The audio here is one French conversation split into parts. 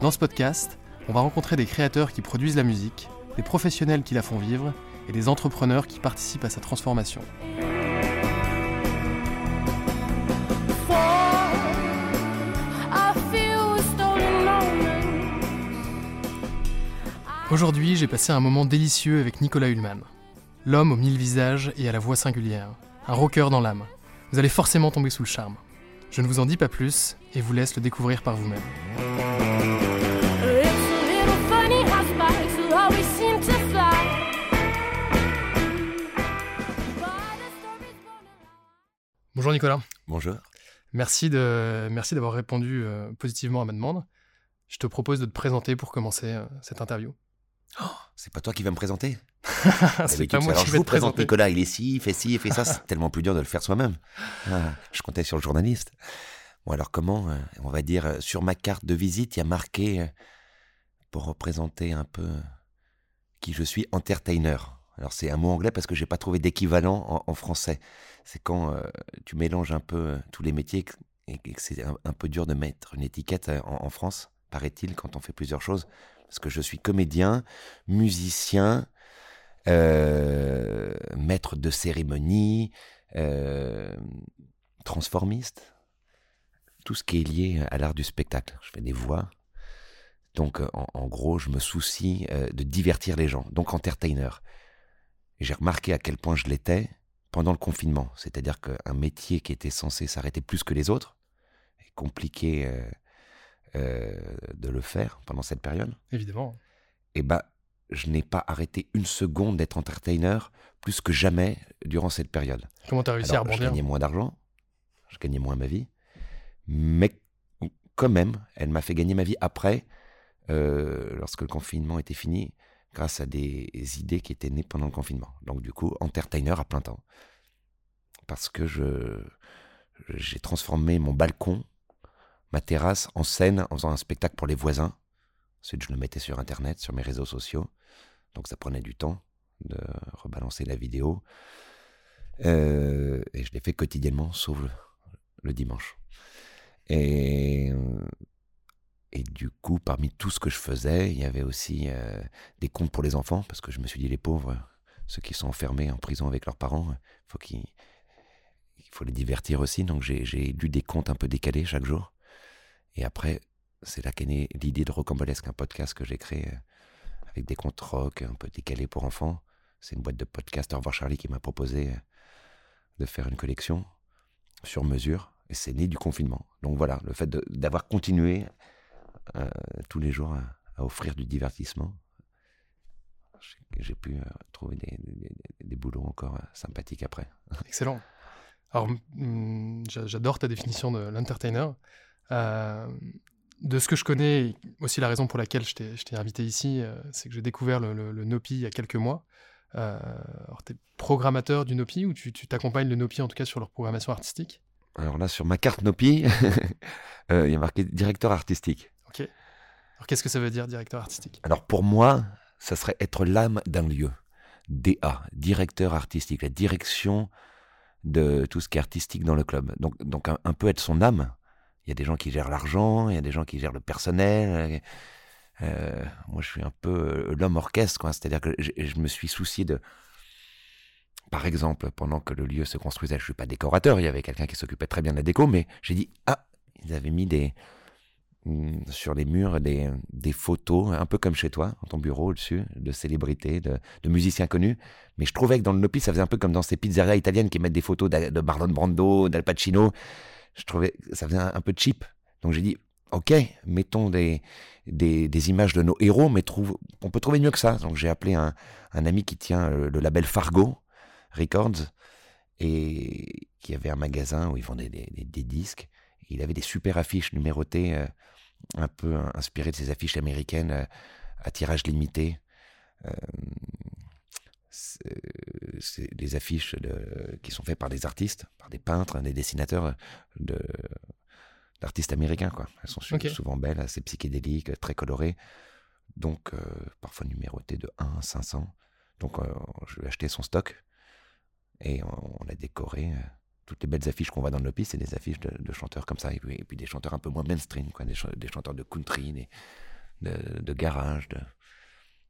Dans ce podcast, on va rencontrer des créateurs qui produisent la musique, des professionnels qui la font vivre et des entrepreneurs qui participent à sa transformation. Aujourd'hui, j'ai passé un moment délicieux avec Nicolas Hulman. L'homme aux mille visages et à la voix singulière. Un rocker dans l'âme. Vous allez forcément tomber sous le charme. Je ne vous en dis pas plus et vous laisse le découvrir par vous-même. Bonjour Nicolas. Bonjour. Merci de merci d'avoir répondu euh, positivement à ma demande. Je te propose de te présenter pour commencer euh, cette interview. Oh, c'est pas toi qui vas me présenter C'est pas moi Alors, qui je vais vous te présente présenter. Nicolas, il est ci, il fait ci, il fait ça. C'est tellement plus dur de le faire soi-même. Ah, je comptais sur le journaliste. Bon, alors comment euh, On va dire, euh, sur ma carte de visite, il y a marqué, euh, pour représenter un peu qui je suis, entertainer. Alors c'est un mot anglais parce que j'ai pas trouvé d'équivalent en, français. C'est quand euh, tu mélanges un peu euh, tous les métiers et que c'est un, peu dur de mettre une étiquette euh, en, France, paraît-il, quand on fait plusieurs choses. Parce que je suis comédien, musicien, maître de cérémonie, transformiste, tout ce qui est lié à l'art du spectacle. Je fais des voix. Donc, en, en gros, je me soucie de divertir les gens. Donc, entertainer. Et j'ai remarqué à quel point je l'étais pendant le confinement. C'est-à-dire qu'un métier qui était censé s'arrêter plus que les autres, est compliqué euh, euh, de le faire pendant cette période Évidemment. eh ben, je n'ai pas arrêté une seconde d'être entertainer plus que jamais durant cette période. Comment t'as réussi Alors, à je rebondir gagnais moins d'argent, je gagnais moins ma vie, mais quand même, elle m'a fait gagner ma vie après, euh, lorsque le confinement était fini, grâce à des idées qui étaient nées pendant le confinement. Donc du coup, entertainer à plein temps. Parce que je j'ai transformé mon balcon, ma terrasse, en scène en faisant un spectacle pour les voisins. Ensuite, je le mettais sur Internet, sur mes réseaux sociaux. Donc ça prenait du temps de rebalancer la vidéo. Euh, et je l'ai fait quotidiennement, sauf le, le dimanche. Et, euh, et du coup, parmi tout ce que je faisais, il y avait aussi euh, des comptes pour les enfants, parce que je me suis dit, les pauvres, ceux qui sont enfermés en prison avec leurs parents, faut il faut les divertir aussi. Donc j'ai lu des contes un peu décalés chaque jour. Et après, c'est là qu'est née l'idée de Rocambolesque, un podcast que j'ai créé euh, avec des contes rock un peu décalés pour enfants. C'est une boîte de podcast, Au revoir Charlie, qui m'a proposé euh, de faire une collection sur mesure. Et c'est né du confinement. Donc voilà, le fait d'avoir continué euh, tous les jours à, à offrir du divertissement, j'ai- pu euh, trouver des, des- des- des boulots encore euh, sympathiques après. Excellent. Alors, j'a- j'adore ta définition de l'entertainer. Euh, de ce que je connais, aussi la raison pour laquelle je t'ai invité ici, euh, c'est que j'ai découvert le, le- le Nopi il y a quelques mois. Euh, alors, tu es programmateur du Nopi ou tu t'accompagnes le Nopi en tout cas sur leur programmation artistique? Alors là, sur ma carte Nopi, il y a marqué directeur artistique. Alors, qu'est-ce que ça veut dire, directeur artistique? Alors pour moi, ça serait être l'âme d'un lieu. DA, directeur artistique, la direction de tout ce qui est artistique dans le club. Donc, donc un, peu être son âme. Il y a des gens qui gèrent l'argent, il y a des gens qui gèrent le personnel. Euh, moi, je suis un peu euh, l'homme orchestre. C'est-à-dire que je, je me suis soucié de. Par exemple, pendant que le lieu se construisait, je suis pas décorateur, il y avait quelqu'un qui s'occupait très bien de la déco, mais j'ai dit ah, ils avaient mis des sur les murs des, des, photos, un peu comme chez toi, dans ton bureau au-dessus, de célébrités, de, de, musiciens connus. Mais je trouvais que dans le Nopi, ça faisait un peu comme dans ces pizzerias italiennes qui mettent des photos de Marlon Brando, d'Al Pacino. Je trouvais que ça faisait un, peu cheap. Donc j'ai dit, ok, mettons des, des, des, images de nos héros, mais trouve, on peut trouver mieux que ça. Donc j'ai appelé un, un, ami qui tient le, label Fargo Records et qui avait un magasin où ils vendaient des, des, des disques il avait des super affiches numérotées, euh, un peu inspirées de ces affiches américaines euh, à tirage limité. Euh, c'est des affiches qui sont faites par des artistes, par des peintres, des dessinateurs d'artistes américains. Quoi. Elles sont souvent belles, assez psychédéliques, très colorées, donc parfois numérotées de 1 à 500. Donc je lui ai acheté son stock et on, on l'a décoré toutes les belles affiches qu'on voit dans le Lopi, c'est des affiches de, chanteurs comme ça, et puis, des chanteurs un peu moins mainstream, quoi, des, chanteurs de country, de, garage.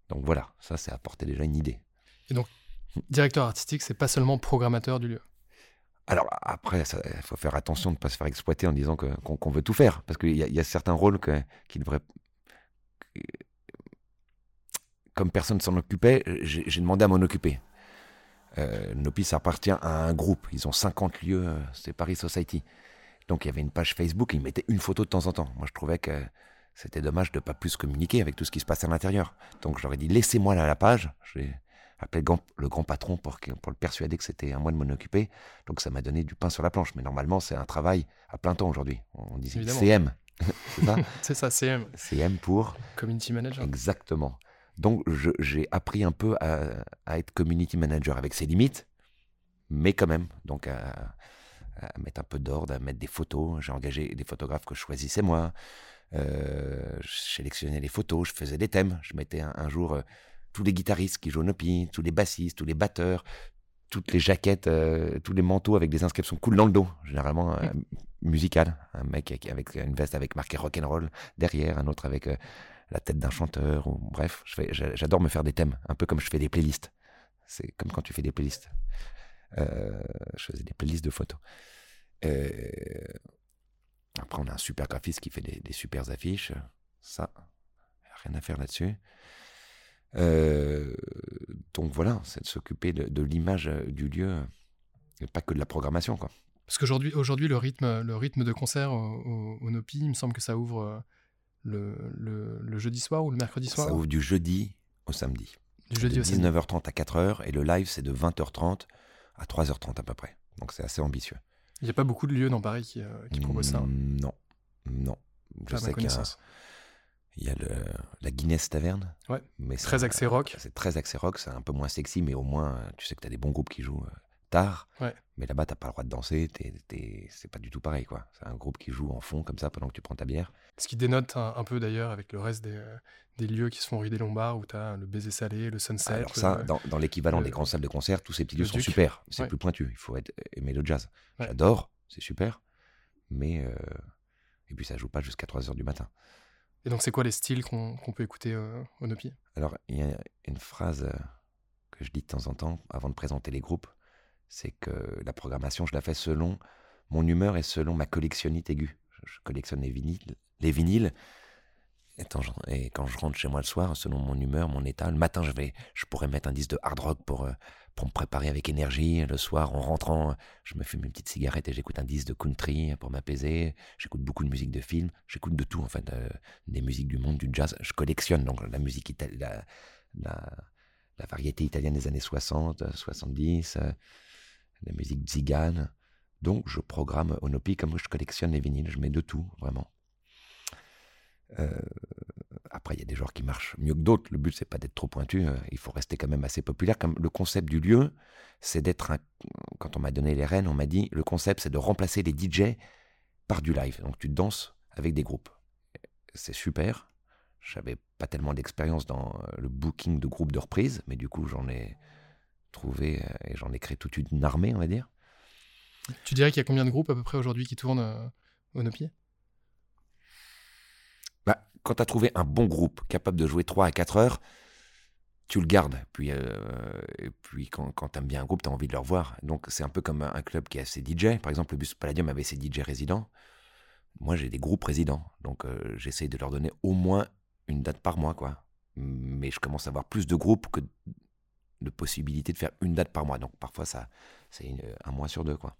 Donc voilà, ça, c'est apporter déjà une idée. Et donc, directeur artistique, c'est pas seulement programmateur du lieu alors après, il faut faire attention de ne pas se faire exploiter en disant qu'on veut tout faire, parce qu'il y, a certains rôles qui devraient... Comme personne s'en occupait, j'ai demandé à m'en occuper. Euh, Nopi, ça appartient à un groupe. Ils ont 50 lieux, euh, c'est Paris Society. Donc il y avait une page Facebook, ils mettaient une photo de temps en temps. Moi je trouvais que c'était dommage de ne pas plus communiquer avec tout ce qui se passe à l'intérieur. Donc j'aurais dit laissez-moi la page. J'ai appelé le grand, patron pour, pour le persuader que c'était à moi de m'en occuper. Donc ça m'a donné du pain sur la planche. Mais normalement c'est un travail à plein temps aujourd'hui. On dit CM. c'est ça? C'est ça, CM. CM pour Community Manager. Exactement. Donc j'ai appris un peu à, être community manager avec ses limites, mais quand même, donc à, mettre un peu d'ordre, à mettre des photos. J'ai engagé des photographes que je choisissais moi. Euh, je sélectionnais les photos, je faisais des thèmes. Je mettais un, jour euh, tous les guitaristes qui jouent au Nopi, tous les bassistes, tous les batteurs, toutes les jaquettes, euh, tous les manteaux avec des inscriptions cool dans le dos, généralement euh, musical. Un mec avec une veste avec marqué rock and roll derrière, un autre avec la tête d'un chanteur, ou bref, j'adore me faire des thèmes, un peu comme je fais des playlists. C'est comme quand tu fais des playlists. Euh, je faisais des playlists de photos. Euh, après, on a un super graphiste qui fait des, des super affiches. Ça, rien à faire là-dessus. Euh, donc voilà, c'est de s'occuper de, l'image du lieu, et pas que de la programmation. Quoi. Parce qu'aujourd'hui, aujourd'hui, le rythme, le rythme de concert au, au, Nopi, il me semble que ça ouvre le, le, jeudi soir ou le mercredi soir? Ça ouvre du jeudi au samedi. Du jeudi de 19h30 à 4h et le live c'est de 20h30 à 3h30 à peu près. Donc c'est assez ambitieux. Il n'y a pas beaucoup de lieux dans Paris qui, euh, qui proposent ça. Mm, non, non. Je sais qu'il y a, il y a le, la Guinness Taverne. Ouais. Mais très axé rock. C'est très axé rock, c'est un peu moins sexy, mais au moins tu sais que tu as des bons groupes qui jouent euh, tard. Ouais. Mais là-bas, t'as pas le droit de danser. C'est pas du tout pareil, quoi. C'est un groupe qui joue en fond comme ça pendant que tu prends ta bière. Ce qui dénote un, peu d'ailleurs avec le reste des, euh, des, lieux qui se font rue des Lombards où t'as le baiser salé, le sunset. Alors ça, dans, dans l'équivalent des grandes salles de concert, tous ces petits lieux sont super. C'est plus pointu. Il faut être, aimer le jazz. J'adore, c'est super. Mais euh, et puis ça joue pas jusqu'à 3 heures du matin. Et donc c'est quoi les styles qu'on peut écouter euh, au Nopi? Alors il y a une phrase que je dis de temps en temps avant de présenter les groupes c'est que la programmation, je la fais selon mon humeur et selon ma collectionnite aiguë. Je, collectionne les vinyles, les vinyles et, quand je rentre chez moi le soir, selon mon humeur, mon état, le matin, je vais, je pourrais mettre un disque de hard rock pour, euh, pour me préparer avec énergie. Le soir, en rentrant, je me fume une petite cigarette et j'écoute un disque de country pour m'apaiser. J'écoute beaucoup de musique de film. J'écoute de tout, en fait, euh, des musiques du monde, du jazz. Je collectionne donc la musique italienne, la, la, variété italienne des années 60, 70 la musique zigane. Donc je programme Onopi comme je collectionne les vinyles, je mets de tout, vraiment. Euh, après, il y a des genres qui marchent mieux que d'autres. Le but, c'est pas d'être trop pointu. Euh, il faut rester quand même assez populaire. Comme le concept du lieu, c'est d'être un... Quand on m'a donné les rênes, on m'a dit le concept, c'est de remplacer les DJ par du live. Donc tu danses avec des groupes. C'est super. J'avais pas tellement d'expérience dans le booking de groupes de reprise, mais du coup, j'en ai trouvé euh, et j'en ai créé toute une armée, on va dire. Tu dirais qu'il y a combien de groupes à peu près aujourd'hui qui tournent euh, au Nopier? Bah, Quand tu as trouvé un bon groupe capable de jouer 3 à 4 heures, tu le gardes. Puis, euh, et puis quand, quand tu aimes bien un groupe, tu as envie de le revoir. Donc c'est un peu comme un club qui a ses DJ. Par exemple, le Bus Palladium avait ses DJ résidents. moi j'ai des groupes présidents, donc euh, j'essaye de leur donner au moins une date par mois, quoi. Mais je commence à avoir plus de groupes que de possibilités de faire une date par mois. Donc parfois ça, c'est un mois sur deux, quoi.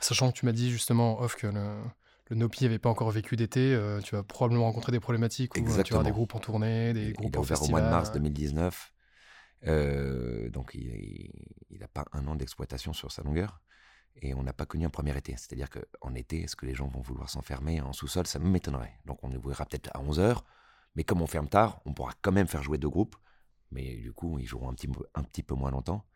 Sachant que tu m'as dit justement off que le, le Nopi n'avait pas encore vécu d'été, euh, tu vas probablement rencontrer des problématiques où euh, tu auras des groupes en tournée, des groupes il a ouvert au mois de mars 2019. donc il n'a pas un an d'exploitation sur sa longueur. Et on n'a pas connu un premier été. C'est-à-dire qu'en été, est-ce que les gens vont vouloir s'enfermer en sous-sol? Ça m'étonnerait. Donc on ouvrira peut-être à 11h. Mais comme on ferme tard, on pourra quand même faire jouer deux groupes. Mais du coup, ils joueront un petit, un petit peu moins longtemps.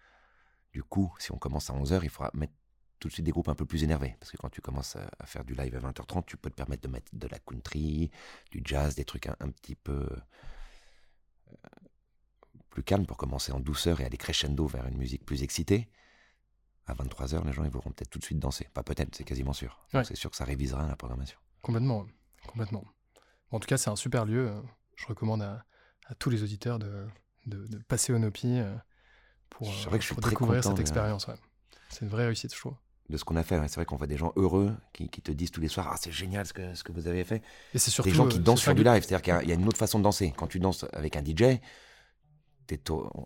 Du coup, si on commence à 11h, il faudra mettre tout de suite des groupes un peu plus énervés. Parce que quand tu commences à, faire du live à 20h30, tu peux te permettre de mettre de la country, du jazz, des trucs un, petit peu euh, plus calmes pour commencer en douceur et aller crescendo vers une musique plus excitée à 23h, les gens ils voudront peut-être tout de suite danser. Pas peut-être, c'est quasiment sûr. C'est sûr que ça révisera la programmation. Complètement, complètement. en tout cas, c'est un super lieu. Je recommande à, tous les auditeurs de, de, passer au Nopi euh, pour, vrai que je pour découvrir cette expérience. C'est une vraie réussite, je trouve. De ce qu'on a fait, c'est vrai qu'on voit des gens heureux qui, te disent tous les soirs Ah, c'est génial ce que, ce que vous avez fait. Et c'est surtout. Des gens qui euh, dansent sur du live, c'est-à-dire qu'il y, a une autre façon de danser. Quand tu danses avec un DJ,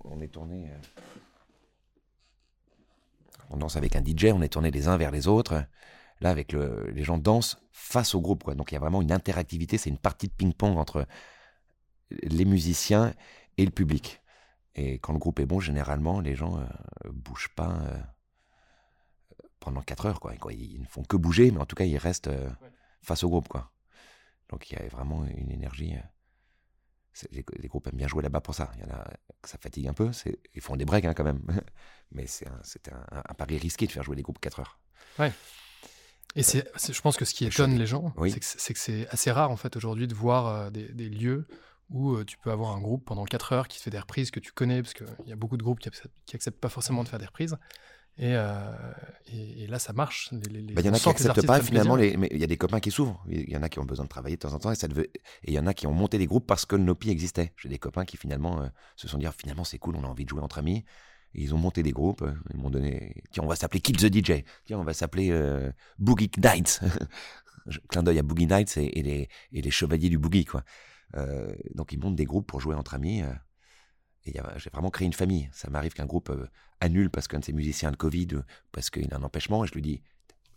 on est tourné on danse avec un DJ, on est tourné les uns vers les autres. Là, avec le, les gens dansent face au groupe. Quoi. Donc il y a vraiment une interactivité, c'est une partie de ping-pong entre les musiciens et le public. Et quand le groupe est bon, généralement, les gens ne euh, bougent pas euh, pendant 4 heures. Quoi. Ils ne font que bouger, mais en tout cas, ils restent euh, face au groupe. Quoi. Donc il y a vraiment une énergie les, groupes aiment bien jouer là-bas pour ça. Il y en a ça fatigue un peu. Ils font des breaks hein, quand même. Mais c'est un, un, pari risqué de faire jouer des groupes 4 heures. Ouais. Et c'est, je pense que ce qui étonne les gens, c'est que c'est assez rare en fait aujourd'hui de voir euh, des, des, lieux où euh, tu peux avoir un groupe pendant 4 heures qui fait des reprises que tu connais, parce qu'il y a beaucoup de groupes qui, qui acceptent pas forcément de faire des reprises. Euh, et, et, là, ça marche. Il bah, y en a qui n'acceptent pas finalement, les, mais il y a des copains qui s'ouvrent. Il y en a qui ont besoin de travailler de temps en temps et ça et il y en a qui ont monté des groupes parce que le Nopi existait. J'ai des copains qui finalement euh, se sont dit ah, finalement c'est cool, on a envie de jouer entre amis. ils ont monté des groupes. Euh, ils m'ont donné tiens on va s'appeler Keep the DJ. Tiens on va s'appeler Boogie Nights. Clin d'œil à Boogie Nights et, les, et les chevaliers du boogie quoi. Donc ils montent des groupes pour jouer entre amis. Et j'ai vraiment créé une famille. Ça m'arrive qu'un groupe euh, annule parce qu'un de ses musiciens a le Covid, parce qu'il a un empêchement, et je lui dis,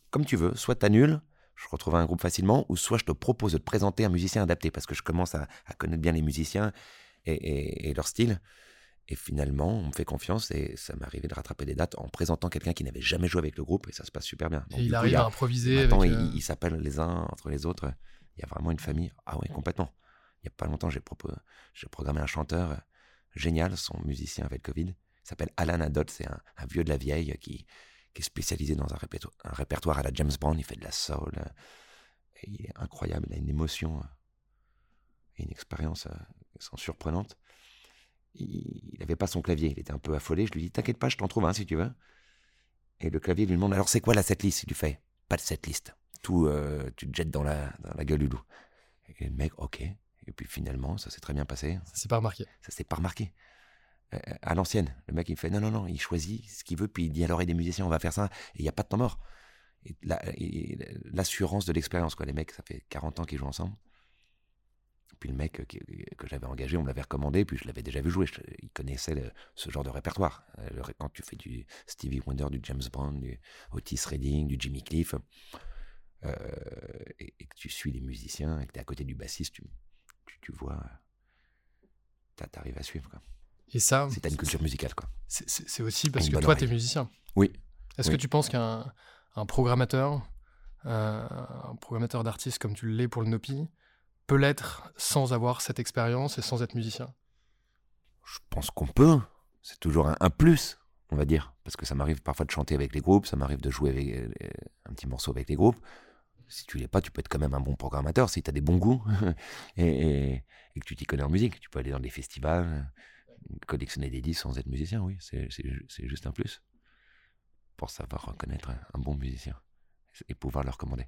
comme tu veux, soit t'annules, je retrouve un groupe facilement, ou soit je te propose de te présenter un musicien adapté, parce que je commence à, connaître bien les musiciens et, leur style. Et finalement, on me fait confiance et ça m'est arrivé de rattraper des dates en présentant quelqu'un qui n'avait jamais joué avec le groupe et ça se passe super bien. et il arrive à improviser. Euh, ils s'appellent les uns entre les autres. Il y a vraiment une famille. Ah oui, complètement. Il n'y a pas longtemps, j'ai programmé un chanteur génial, son musicien avec le Covid. Il s'appelle Alan Adott, c'est un, vieux de la vieille qui, est spécialisé dans un répertoire, à la James Bond. Il fait de la soul. Euh, il est incroyable, il a une émotion euh, et une expérience euh, surprenante. Il n'avait pas son clavier, il était un peu affolé. Je lui dis T'inquiète pas, je t'en trouve un si tu veux. Et le clavier lui demande Alors c'est quoi la setlist? Il lui fait Pas de setlist. Tout, tu te jettes dans la, dans la gueule du loup. Et le mec, ok. Et puis finalement, ça s'est très bien passé. Ça s'est pas remarqué. Ça s'est pas remarqué. Euh, à l'ancienne, le mec il fait non, non, non, il choisit ce qu'il veut, puis il dit à l'oreille des musiciens, on va faire ça, et il n'y a pas de temps mort. L'assurance de l'expérience, quoi. Les mecs, ça fait 40 ans qu'ils jouent ensemble. Puis le mec que, j'avais engagé, on me l'avait recommandé, puis je l'avais déjà vu jouer. il connaissait ce genre de répertoire. Euh, quand tu fais du Stevie Wonder, du James Brown, du Otis Redding, du Jimmy Cliff, euh, et, que tu suis les musiciens, et que tu es à côté du bassiste, tu, tu, vois, t'arrives à suivre. Quoi. Et ça, c'est une culture musicale. quoi. C'est aussi parce que toi, tu es musicien. Oui. Est-ce que tu penses qu'un un programmateur, euh, un programmateur d'artistes comme tu l'es pour le Nopi, peut l'être sans avoir cette expérience et sans être musicien? Je pense qu'on peut. C'est toujours un, plus, on va dire. Parce que ça m'arrive parfois de chanter avec les groupes, ça m'arrive de jouer avec, euh, un petit morceau avec les groupes si tu l'es pas, tu peux être quand même un bon programmateur si tu as des bons goûts et, que tu t'y connais en musique. Tu peux aller dans des festivals, collectionner des disques sans être musicien, oui, c'est juste un plus pour savoir reconnaître un, bon musicien et pouvoir le recommander.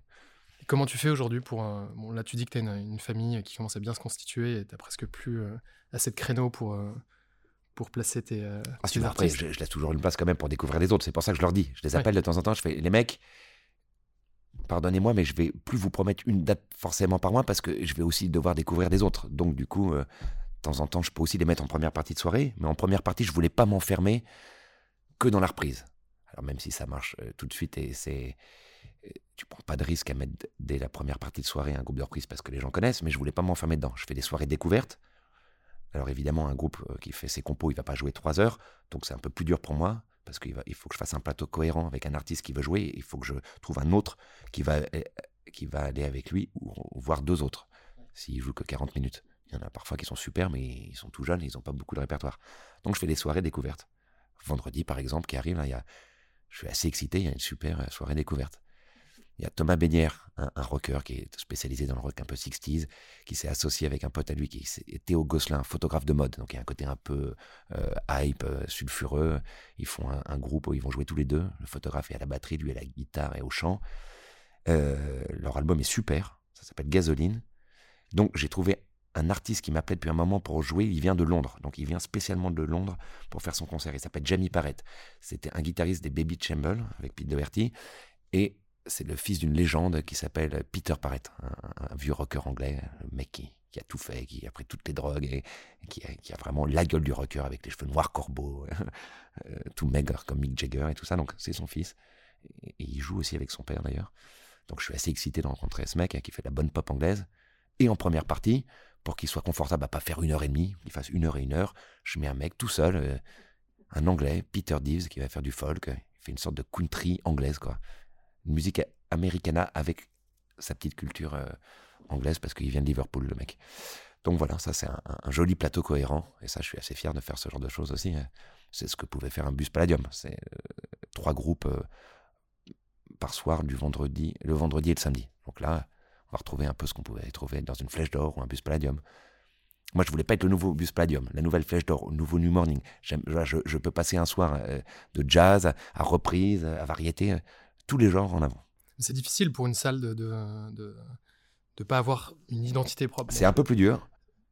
comment tu fais aujourd'hui pour. bon, là, tu dis que tu as une, famille qui commence à bien se constituer et tu presque plus euh, assez de créneaux pour. Euh, pour placer tes, euh, ah, Après, je, laisse toujours une place quand même pour découvrir les autres. C'est pour ça que je leur dis. Je les appelle de temps en temps. Je fais les mecs, pardonnez-moi, mais je vais plus vous promettre une date forcément par mois parce que je vais aussi devoir découvrir des autres. Donc du coup, euh, de temps en temps, je peux aussi les mettre en première partie de soirée, mais en première partie, je voulais pas m'enfermer que dans la reprise. Alors même si ça marche euh, tout de suite et c'est euh, tu prends pas de risque à mettre dès la première partie de soirée un groupe de reprise parce que les gens connaissent, mais je voulais pas m'enfermer dedans. Je fais des soirées découvertes. Alors évidemment, un groupe qui fait ses compos, il va pas jouer trois heures, donc c'est un peu plus dur pour moi parce qu'il il faut que je fasse un plateau cohérent avec un artiste qui veut jouer. Il faut que je trouve un autre qui va, eh, aller avec lui ou, voir deux autres s'il joue que 40 minutes. Il y en a parfois qui sont super, mais ils sont tout jeunes, ils n'ont pas beaucoup de répertoire. Donc je fais des soirées découvertes. Vendredi, par exemple, qui arrive, là, je suis assez excité, il y a une super euh, soirée découverte. Il y a Thomas Bénière, un, rocker qui est spécialisé dans le rock un peu 60s, qui s'est associé avec un pote à lui qui est Théo Gosselin, photographe de mode. Donc il y a un côté un peu euh, hype, euh, sulfureux. Ils font un, groupe où ils vont jouer tous les deux. Le photographe est à la batterie, lui à la guitare et au chant. Euh, leur album est super. Ça s'appelle Gasoline. Donc j'ai trouvé un artiste qui m'appelait depuis un moment pour jouer. Il vient de Londres. Donc il vient spécialement de Londres pour faire son concert. Il s'appelle Jamie Parrett. C'était un guitariste des Baby Chamber avec Pete Doherty. Et c'est le fils d'une légende qui s'appelle Peter Parrett, un, vieux rocker anglais, le mec qui, a tout fait, qui a pris toutes les drogues et, qui, a, vraiment la gueule du rocker avec les cheveux noirs corbeaux, euh, tout maigre comme Mick Jagger et tout ça. Donc c'est son fils. Et, il joue aussi avec son père d'ailleurs. Donc je suis assez excité de rencontrer ce mec hein, qui fait de la bonne pop anglaise. Et en première partie, pour qu'il soit confortable à pas faire une heure et demie, qu'il fasse une heure et une heure, je mets un mec tout seul, euh, un anglais, Peter Deves, qui va faire du folk. Il fait une sorte de country anglaise, quoi une musique americana avec sa petite culture euh, anglaise parce qu'il vient de Liverpool, le mec. Donc voilà, ça c'est un, joli plateau cohérent et ça je suis assez fier de faire ce genre de choses aussi. Hein. C'est ce que pouvait faire un bus Palladium. C'est euh, trois groupes euh, par soir du vendredi, le vendredi et le samedi. Donc là, on va retrouver un peu ce qu'on pouvait trouver dans une flèche d'or ou un bus Palladium. Moi, je voulais pas être le nouveau bus Palladium, la nouvelle flèche d'or, le nouveau New Morning. Je, je, peux passer un soir de jazz à reprise, à variété tous les genres en avant. C'est difficile pour une salle de ne de, de, pas avoir une identité propre. C'est un peu plus dur.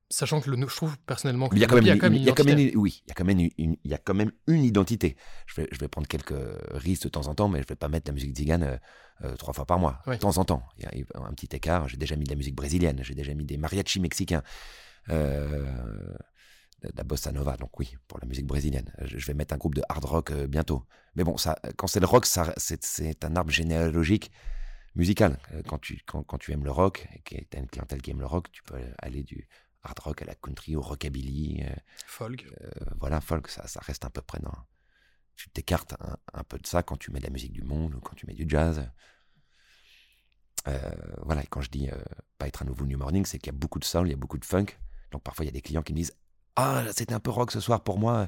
Sachant que le, je trouve personnellement qu'il y a quand même, une, il y a quand même oui, il y a quand même une, il y a quand même une identité. Je vais, je vais prendre quelques risques de temps en temps, mais je vais pas mettre la musique zigane euh, euh, trois fois par mois. De temps en temps, il y a un petit écart. J'ai déjà mis de la musique brésilienne, j'ai déjà mis des mariachis mexicains. Euh, la bossa nova, donc oui, pour la musique brésilienne. Je vais mettre un groupe de hard rock euh, bientôt. Mais bon, ça, quand c'est le rock, ça, c'est, un arbre généalogique musical. Euh, quand tu, quand, quand tu aimes le rock, et que tu as une clientèle qui aime le rock, tu peux aller du hard rock à la country, au rockabilly. Euh, folk. voilà, folk, ça, ça reste à peu près dans... Tu t'écartes un, peu de ça quand tu mets de la musique du monde ou quand tu mets du jazz. voilà, et quand je dis pas être un nouveau New Morning, c'est qu'il y a beaucoup de soul, il y a beaucoup de funk. Donc parfois, il y a des clients qui me disent ah, c'était un peu rock ce soir pour moi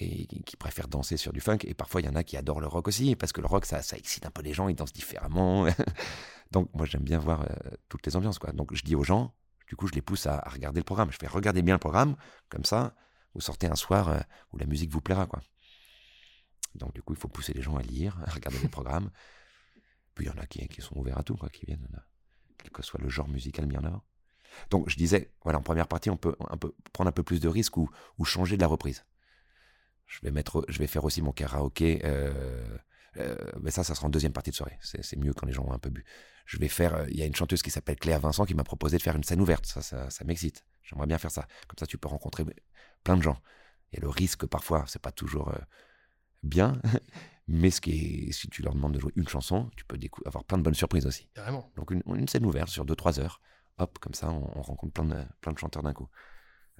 et qui préfèrent danser sur du funk. Et parfois, il y en a qui adorent le rock aussi, parce que le rock, ça, excite un peu les gens, ils dansent différemment. Donc, moi, j'aime bien voir euh, toutes les ambiances. Quoi. Donc, je dis aux gens, du coup, je les pousse à, regarder le programme. Je fais regarder bien le programme, comme ça, vous sortez un soir euh, où la musique vous plaira. Quoi. Donc, du coup, il faut pousser les gens à lire, à regarder les programmes. Puis, il y en a qui, qui sont ouverts à tout, quoi, qui viennent, quel que soit le genre musical mis en avant. Donc je disais, voilà, en première partie, on peut, un peu, prendre un peu plus de risques ou, changer de la reprise. Je vais, mettre, je vais faire aussi mon karaoké. Euh, euh, mais ça, ça sera en deuxième partie de soirée. C'est mieux quand les gens ont un peu bu. Je vais faire. Euh, il y a une chanteuse qui s'appelle Claire Vincent qui m'a proposé de faire une scène ouverte. Ça, ça, m'excite. J'aimerais bien faire ça. Comme ça, tu peux rencontrer plein de gens. Il y a le risque parfois, c'est pas toujours bien, mais ce qui est, si tu leur demandes de jouer une chanson, tu peux avoir plein de bonnes surprises aussi. Carrément. Donc une, une scène ouverte sur 2-3 heures hop, comme ça, on, rencontre plein de, chanteurs d'un coup.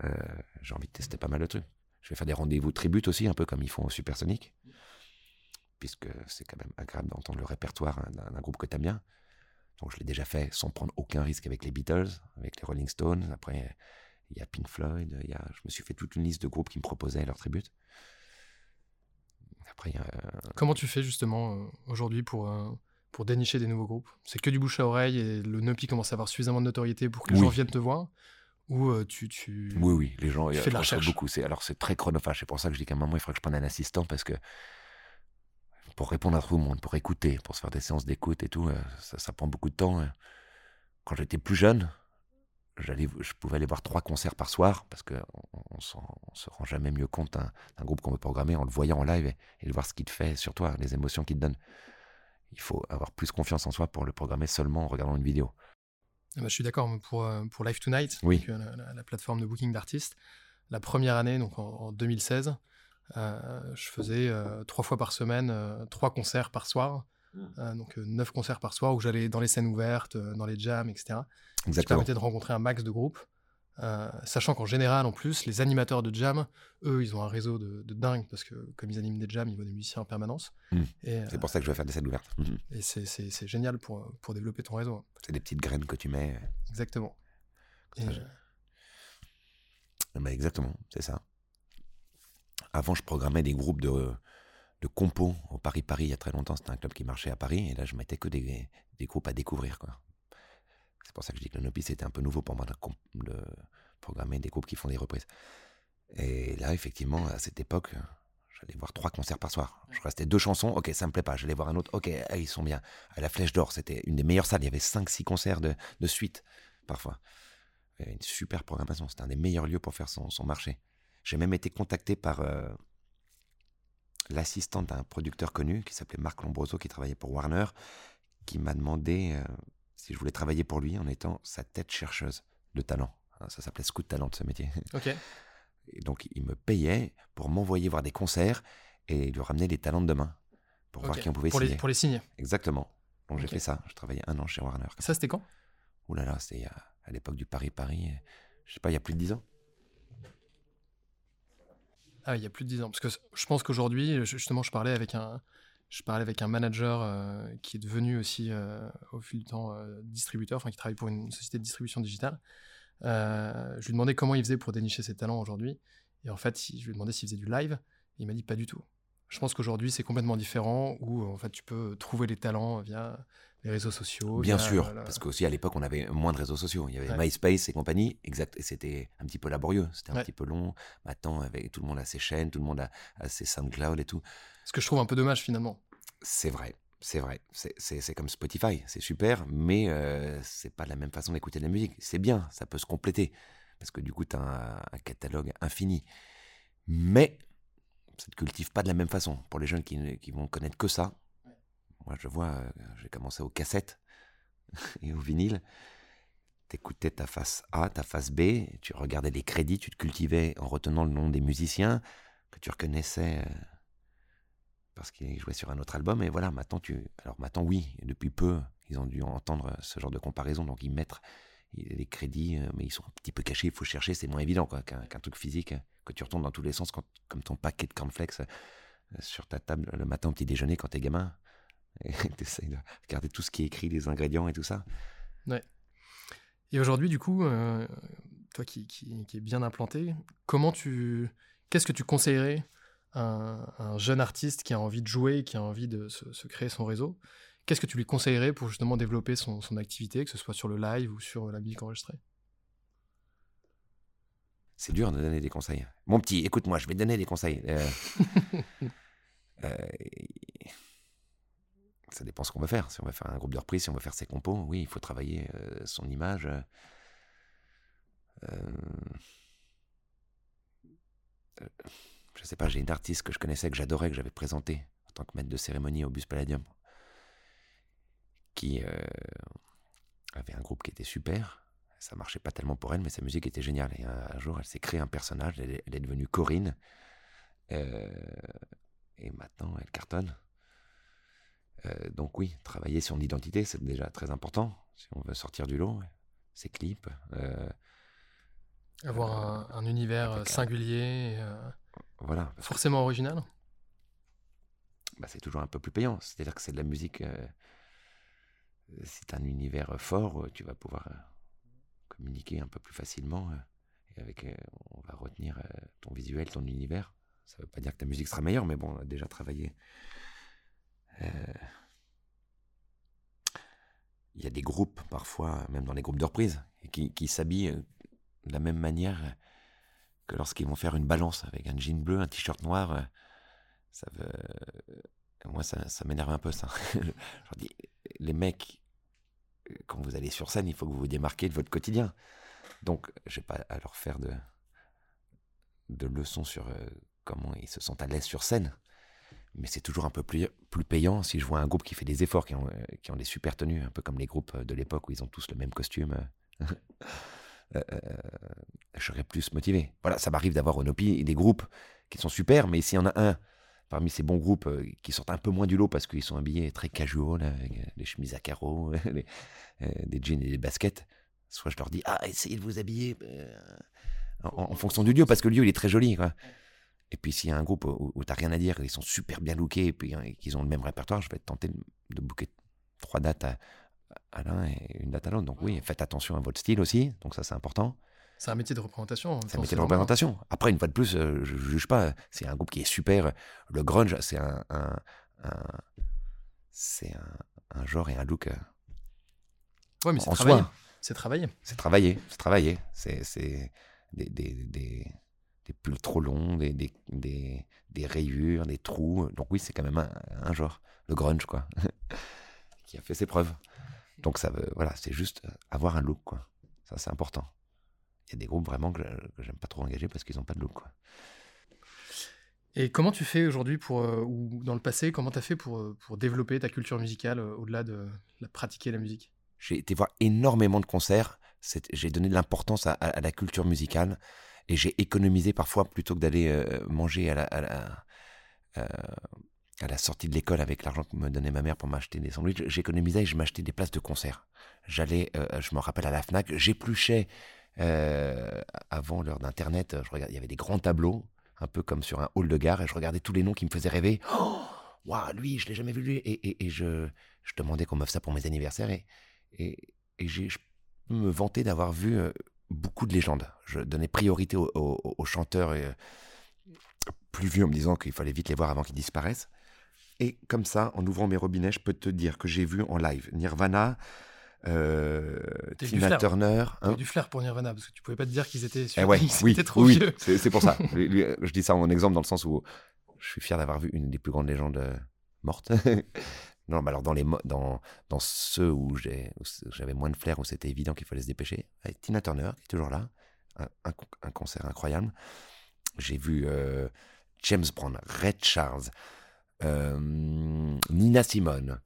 Euh, j'ai envie de tester pas mal de trucs. Je vais faire des rendez-vous tributes aussi, un peu comme ils font au Supersonic, puisque c'est quand même agréable d'entendre le répertoire d'un groupe que tu aimes bien. Donc je l'ai déjà fait sans prendre aucun risque avec les Beatles, avec les Rolling Stones. Après, il y a Pink Floyd. Y a... Je me suis fait toute une liste de groupes qui me proposaient leurs tributes. Après, Comment tu fais justement euh, aujourd'hui pour, euh, pour dénicher des nouveaux groupes C'est que du bouche à oreille et le Nopi commence à avoir suffisamment de notoriété pour que les gens viennent te voir ou euh, tu, tu, Oui, oui, les gens fais de la recherche. beaucoup. C'est, alors c'est très chronophage. C'est pour ça que je dis qu'à un moment, il faudrait que je prenne un assistant parce que pour répondre à tout le monde, pour écouter, pour se faire des séances d'écoute et tout, euh, ça, prend beaucoup de temps. Hein. Quand j'étais plus jeune, j'allais, je pouvais aller voir trois concerts par soir parce qu'on on, se rend jamais mieux compte d'un, groupe qu'on veut programmer en le voyant en live et, et de voir ce qu'il te fait sur toi, les émotions qu'il te donne Il faut avoir plus confiance en soi pour le programmer seulement en regardant une vidéo. Ah bah, je suis d'accord pour, pour Live Tonight, oui. la, plateforme de booking d'artistes. La première année, donc en, 2016, je faisais trois fois par semaine, trois concerts par soir. Mmh. donc neuf concerts par soir où j'allais dans les scènes ouvertes, dans les jams, etc. Exactement. Ça permettait de rencontrer un max de groupes. Euh, sachant qu'en général, en plus, les animateurs de jam, eux, ils ont un réseau de, dingue parce que comme ils animent des jams, ils voient des musiciens en permanence. Mmh. c'est pour ça que je vais faire des scènes ouvertes. Mmh. Et c'est génial pour, pour développer ton réseau. C'est des petites graines que tu mets. Exactement. Bah, exactement, c'est ça. Avant, je programmais des groupes de, de compos au Paris-Paris il y a très longtemps. C'était un club qui marchait à Paris. Et là, je mettais que des, des groupes à découvrir. Quoi. C'est pour ça que je dis que le Nopi, c'était un peu nouveau pour moi de, programmer des groupes qui font des reprises. Et là, effectivement, à cette époque, j'allais voir trois concerts par soir. Je restais deux chansons, ok, ça me plaît pas. J'allais voir un autre, ok, ah, ils sont bien. À la Flèche d'Or, c'était une des meilleures salles. Il y avait cinq, six concerts de, suite, parfois. Il y avait une super programmation. C'était un des meilleurs lieux pour faire son, marché. J'ai même été contacté par euh, l'assistante d'un producteur connu qui s'appelait Marc Lombroso, qui travaillait pour Warner, qui m'a demandé euh, si je voulais travailler pour lui en étant sa tête chercheuse de talent. Hein, ça s'appelait Scout Talent, ce métier. Ok. Et donc, il me payait pour m'envoyer voir des concerts et lui ramener les talents de demain pour voir qui on pouvait pour signer. Les, pour les signer. Exactement. Donc, j'ai fait ça. Je travaillais un an chez Warner. Ça, c'était quand? Ouh là là, c'était à, l'époque du Paris-Paris. Je sais pas, il y a plus de dix ans. Ah, il y a plus de dix ans. Parce que je pense qu'aujourd'hui, justement, je parlais avec un, je parlais avec un manager euh, qui est devenu aussi, euh, au fil du temps, euh, distributeur, enfin qui travaille pour une société de distribution digitale. je lui demandais comment il faisait pour dénicher ses talents aujourd'hui. Et en fait, je lui ai demandé s'il faisait du live. il m'a dit pas du tout. Je pense qu'aujourd'hui, c'est complètement différent où en fait, tu peux trouver les talents via les réseaux sociaux. Bien sûr, parce qu'aussi à l'époque, on avait moins de réseaux sociaux. Il y avait MySpace et compagnie, exact. Et c'était un petit peu laborieux, c'était un petit peu long. Maintenant, avec, tout le monde a ses chaînes, tout le monde a, a ses SoundCloud et tout. Ce que je trouve un peu dommage finalement. C'est vrai, c'est vrai. C'est comme Spotify, c'est super, mais euh, c'est pas la même façon d'écouter de la musique. C'est bien, ça peut se compléter, parce que du coup, tu as un, catalogue infini. Mais ça ne cultive pas de la même façon. Pour les jeunes qui, qui vont connaître que ça, moi je vois, euh, j'ai commencé aux cassettes et au vinyle. T'écoutais ta face A, ta face B, tu regardais les crédits, tu te cultivais en retenant le nom des musiciens que tu reconnaissais. Euh, parce qu'il jouait sur un autre album. Et voilà, maintenant, tu. Alors maintenant, oui, depuis peu, ils ont dû entendre ce genre de comparaison. Donc, ils mettent les crédits, euh, mais ils sont un petit peu cachés. Il faut chercher, c'est moins évident qu'un truc physique que tu retournes dans tous les sens, comme ton paquet de cornflakes euh, sur ta table le matin au petit déjeuner quand t'es gamin. Et t'essayes de regarder tout ce qui est écrit, les ingrédients et tout ça. Ouais. Et aujourd'hui, du coup, euh, toi qui, qui, qui, est bien implanté, comment tu. Qu'est-ce que tu conseillerais un, jeune artiste qui a envie de jouer, qui a envie de se, créer son réseau, qu'est-ce que tu lui conseillerais pour justement développer son, activité, que ce soit sur le live ou sur la musique enregistrée? C'est dur de donner des conseils. Mon petit, écoute-moi, je vais te donner des conseils. Euh, euh, ça dépend ce qu'on veut faire. Si on veut faire un groupe de reprise, si on veut faire ses compos, oui, il faut travailler euh, son image. Je sais pas, j'ai une artiste que je connaissais, que j'adorais, que j'avais présenté en tant que maître de cérémonie au Bus Palladium, qui euh, avait un groupe qui était super. Ça marchait pas tellement pour elle, mais sa musique était géniale. Et un, jour, elle s'est créée un personnage, elle est, devenue Corinne. Euh, et maintenant, elle cartonne. Euh, donc oui, travailler son identité, c'est déjà très important. Si on veut sortir du lot, ses clips. Avoir un, univers singulier. Voilà. Forcément original bah, C'est toujours un peu plus payant. C'est-à-dire que c'est de la musique. Euh, as un univers fort, euh, tu vas pouvoir euh, communiquer un peu plus facilement. et avec, on va retenir ton visuel, ton univers. Ça veut pas dire que ta musique sera meilleure, mais bon, on a déjà travaillé. Il y a des groupes, parfois, même dans les groupes de reprise, qui, qui s'habillent de la même manière que lorsqu'ils vont faire une balance avec un jean bleu, un t-shirt noir, euh, ça veut... moi ça, ça m'énerve un peu ça. Je dis, les mecs, quand vous allez sur scène, il faut que vous vous démarquez de votre quotidien. Donc, je vais pas à leur faire de, de leçons sur euh, comment ils se sentent à l'aise sur scène. mais c'est toujours un peu plus, plus payant si je vois un groupe qui fait des efforts, qui ont, qui ont des super tenues, un peu comme les groupes de l'époque où ils ont tous le même costume. je serais plus motivé. Voilà, ça m'arrive d'avoir au Nopi des groupes qui sont super, mais s'il y en a un parmi ces bons groupes qui sortent un peu moins du lot parce qu'ils sont habillés très casual, avec des chemises à carreaux, des jeans et des baskets, soit je leur dis Ah, essayez de vous habiller en, fonction du lieu, parce que le lieu, il est très joli. Et puis, s'il y a un groupe où, tu t'as rien à dire, ils sont super bien lookés, et puis hein, qu'ils ont le même répertoire, je vais tenter de, de booker trois dates à, l'un et une date à l'autre. Donc, oui, faites attention à votre style aussi. Donc, ça, c'est important. C'est un métier de représentation. C'est un métier de représentation. Après, une fois de plus, euh, je ne juge pas. C'est un groupe qui est super. Le grunge, c'est un, c'est un, genre et un look. Euh, ouais, mais c'est travaillé. C'est travaillé. C'est travaillé. C'est travaillé. C'est des, des, des, des pulls trop longs, des, des, des, des, rayures, des trous. Donc oui, c'est quand même un, genre, le grunge, quoi, qui a fait ses preuves. Donc ça veut, voilà, c'est juste avoir un look, quoi. Ça, c'est important. Il y a des groupes vraiment que j'aime pas trop engager parce qu'ils n'ont pas de look, quoi. Et comment tu fais aujourd'hui pour, euh, ou dans le passé, comment tu as fait pour, euh, pour développer ta culture musicale euh, au-delà de la pratiquer la musique? J'ai été voir énormément de concerts j'ai donné de l'importance à, la culture musicale et j'ai économisé parfois plutôt que d'aller euh, manger à la, à la, euh, à la sortie de l'école avec l'argent que me donnait ma mère pour m'acheter des sandwichs. J'économisais et je m'achetais des places de concert. J'allais, euh, je me rappelle à la Fnac, j'épluchais avant l'heure d'internet. Je il y avait des grands tableaux, un peu comme sur un hall de gare, et je regardais tous les noms qui me faisaient rêver. Oh, lui, je l'ai jamais vu lui. Et, je, je demandais qu'on m'offre ça pour mes anniversaires et, j'ai me vanter d'avoir vu euh, beaucoup de légendes. Je donnais priorité aux, chanteurs euh, plus vieux en me disant qu'il fallait vite les voir avant qu'ils disparaissent. Et comme ça, en ouvrant mes robinets, je peux te dire que j'ai vu en live Nirvana, euh, Tina Turner. Hein du flair pour Nirvana, parce que tu pouvais pas te dire qu'ils étaient, eh oui, trop vieux. C'est pour ça. je dis ça en exemple dans le sens où je suis fier d'avoir vu une des plus grandes légendes mortes. Non, mais alors dans, les, dans, dans ceux où j'avais moins de flair, où c'était évident qu'il fallait se dépêcher, avec Tina Turner, qui est toujours là, un, un, concert incroyable. J'ai vu euh, James Brown, Red Charles, euh, Nina Simone,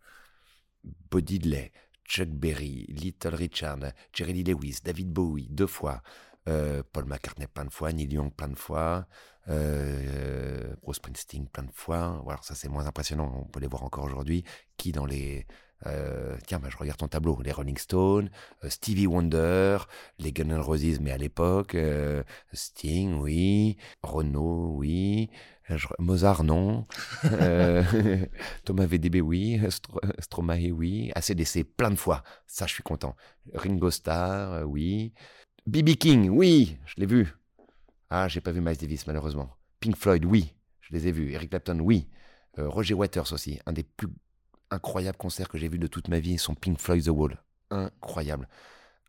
Buddy Delay, Chuck Berry, Little Richard, Jerry Lewis, David Bowie, deux fois, euh, Paul McCartney plein de fois, Neil Young plein de fois, euh, Bruce Springsteen plein de fois. Voilà, ça c'est moins impressionnant, on peut les voir encore aujourd'hui. Qui dans les... Euh, tiens, bah, je regarde ton tableau, les Rolling Stones, euh, Stevie Wonder, les Guns N' Roses, mais à l'époque, Sting, oui, Renault, oui, Mozart, non, Thomas VDB, oui, Stromae, oui, ACDC, plein de fois, ça je suis content. Ringo Starr, oui, BB King, oui, je l'ai vu. Ah, j'ai pas vu Miles Davis, malheureusement. Pink Floyd, oui, je les ai vus. Eric Clapton, oui. Euh, Roger Waters aussi, un des plus incroyables concerts que j'ai vus de toute ma vie, son Pink Floyd The Wall. Incroyable.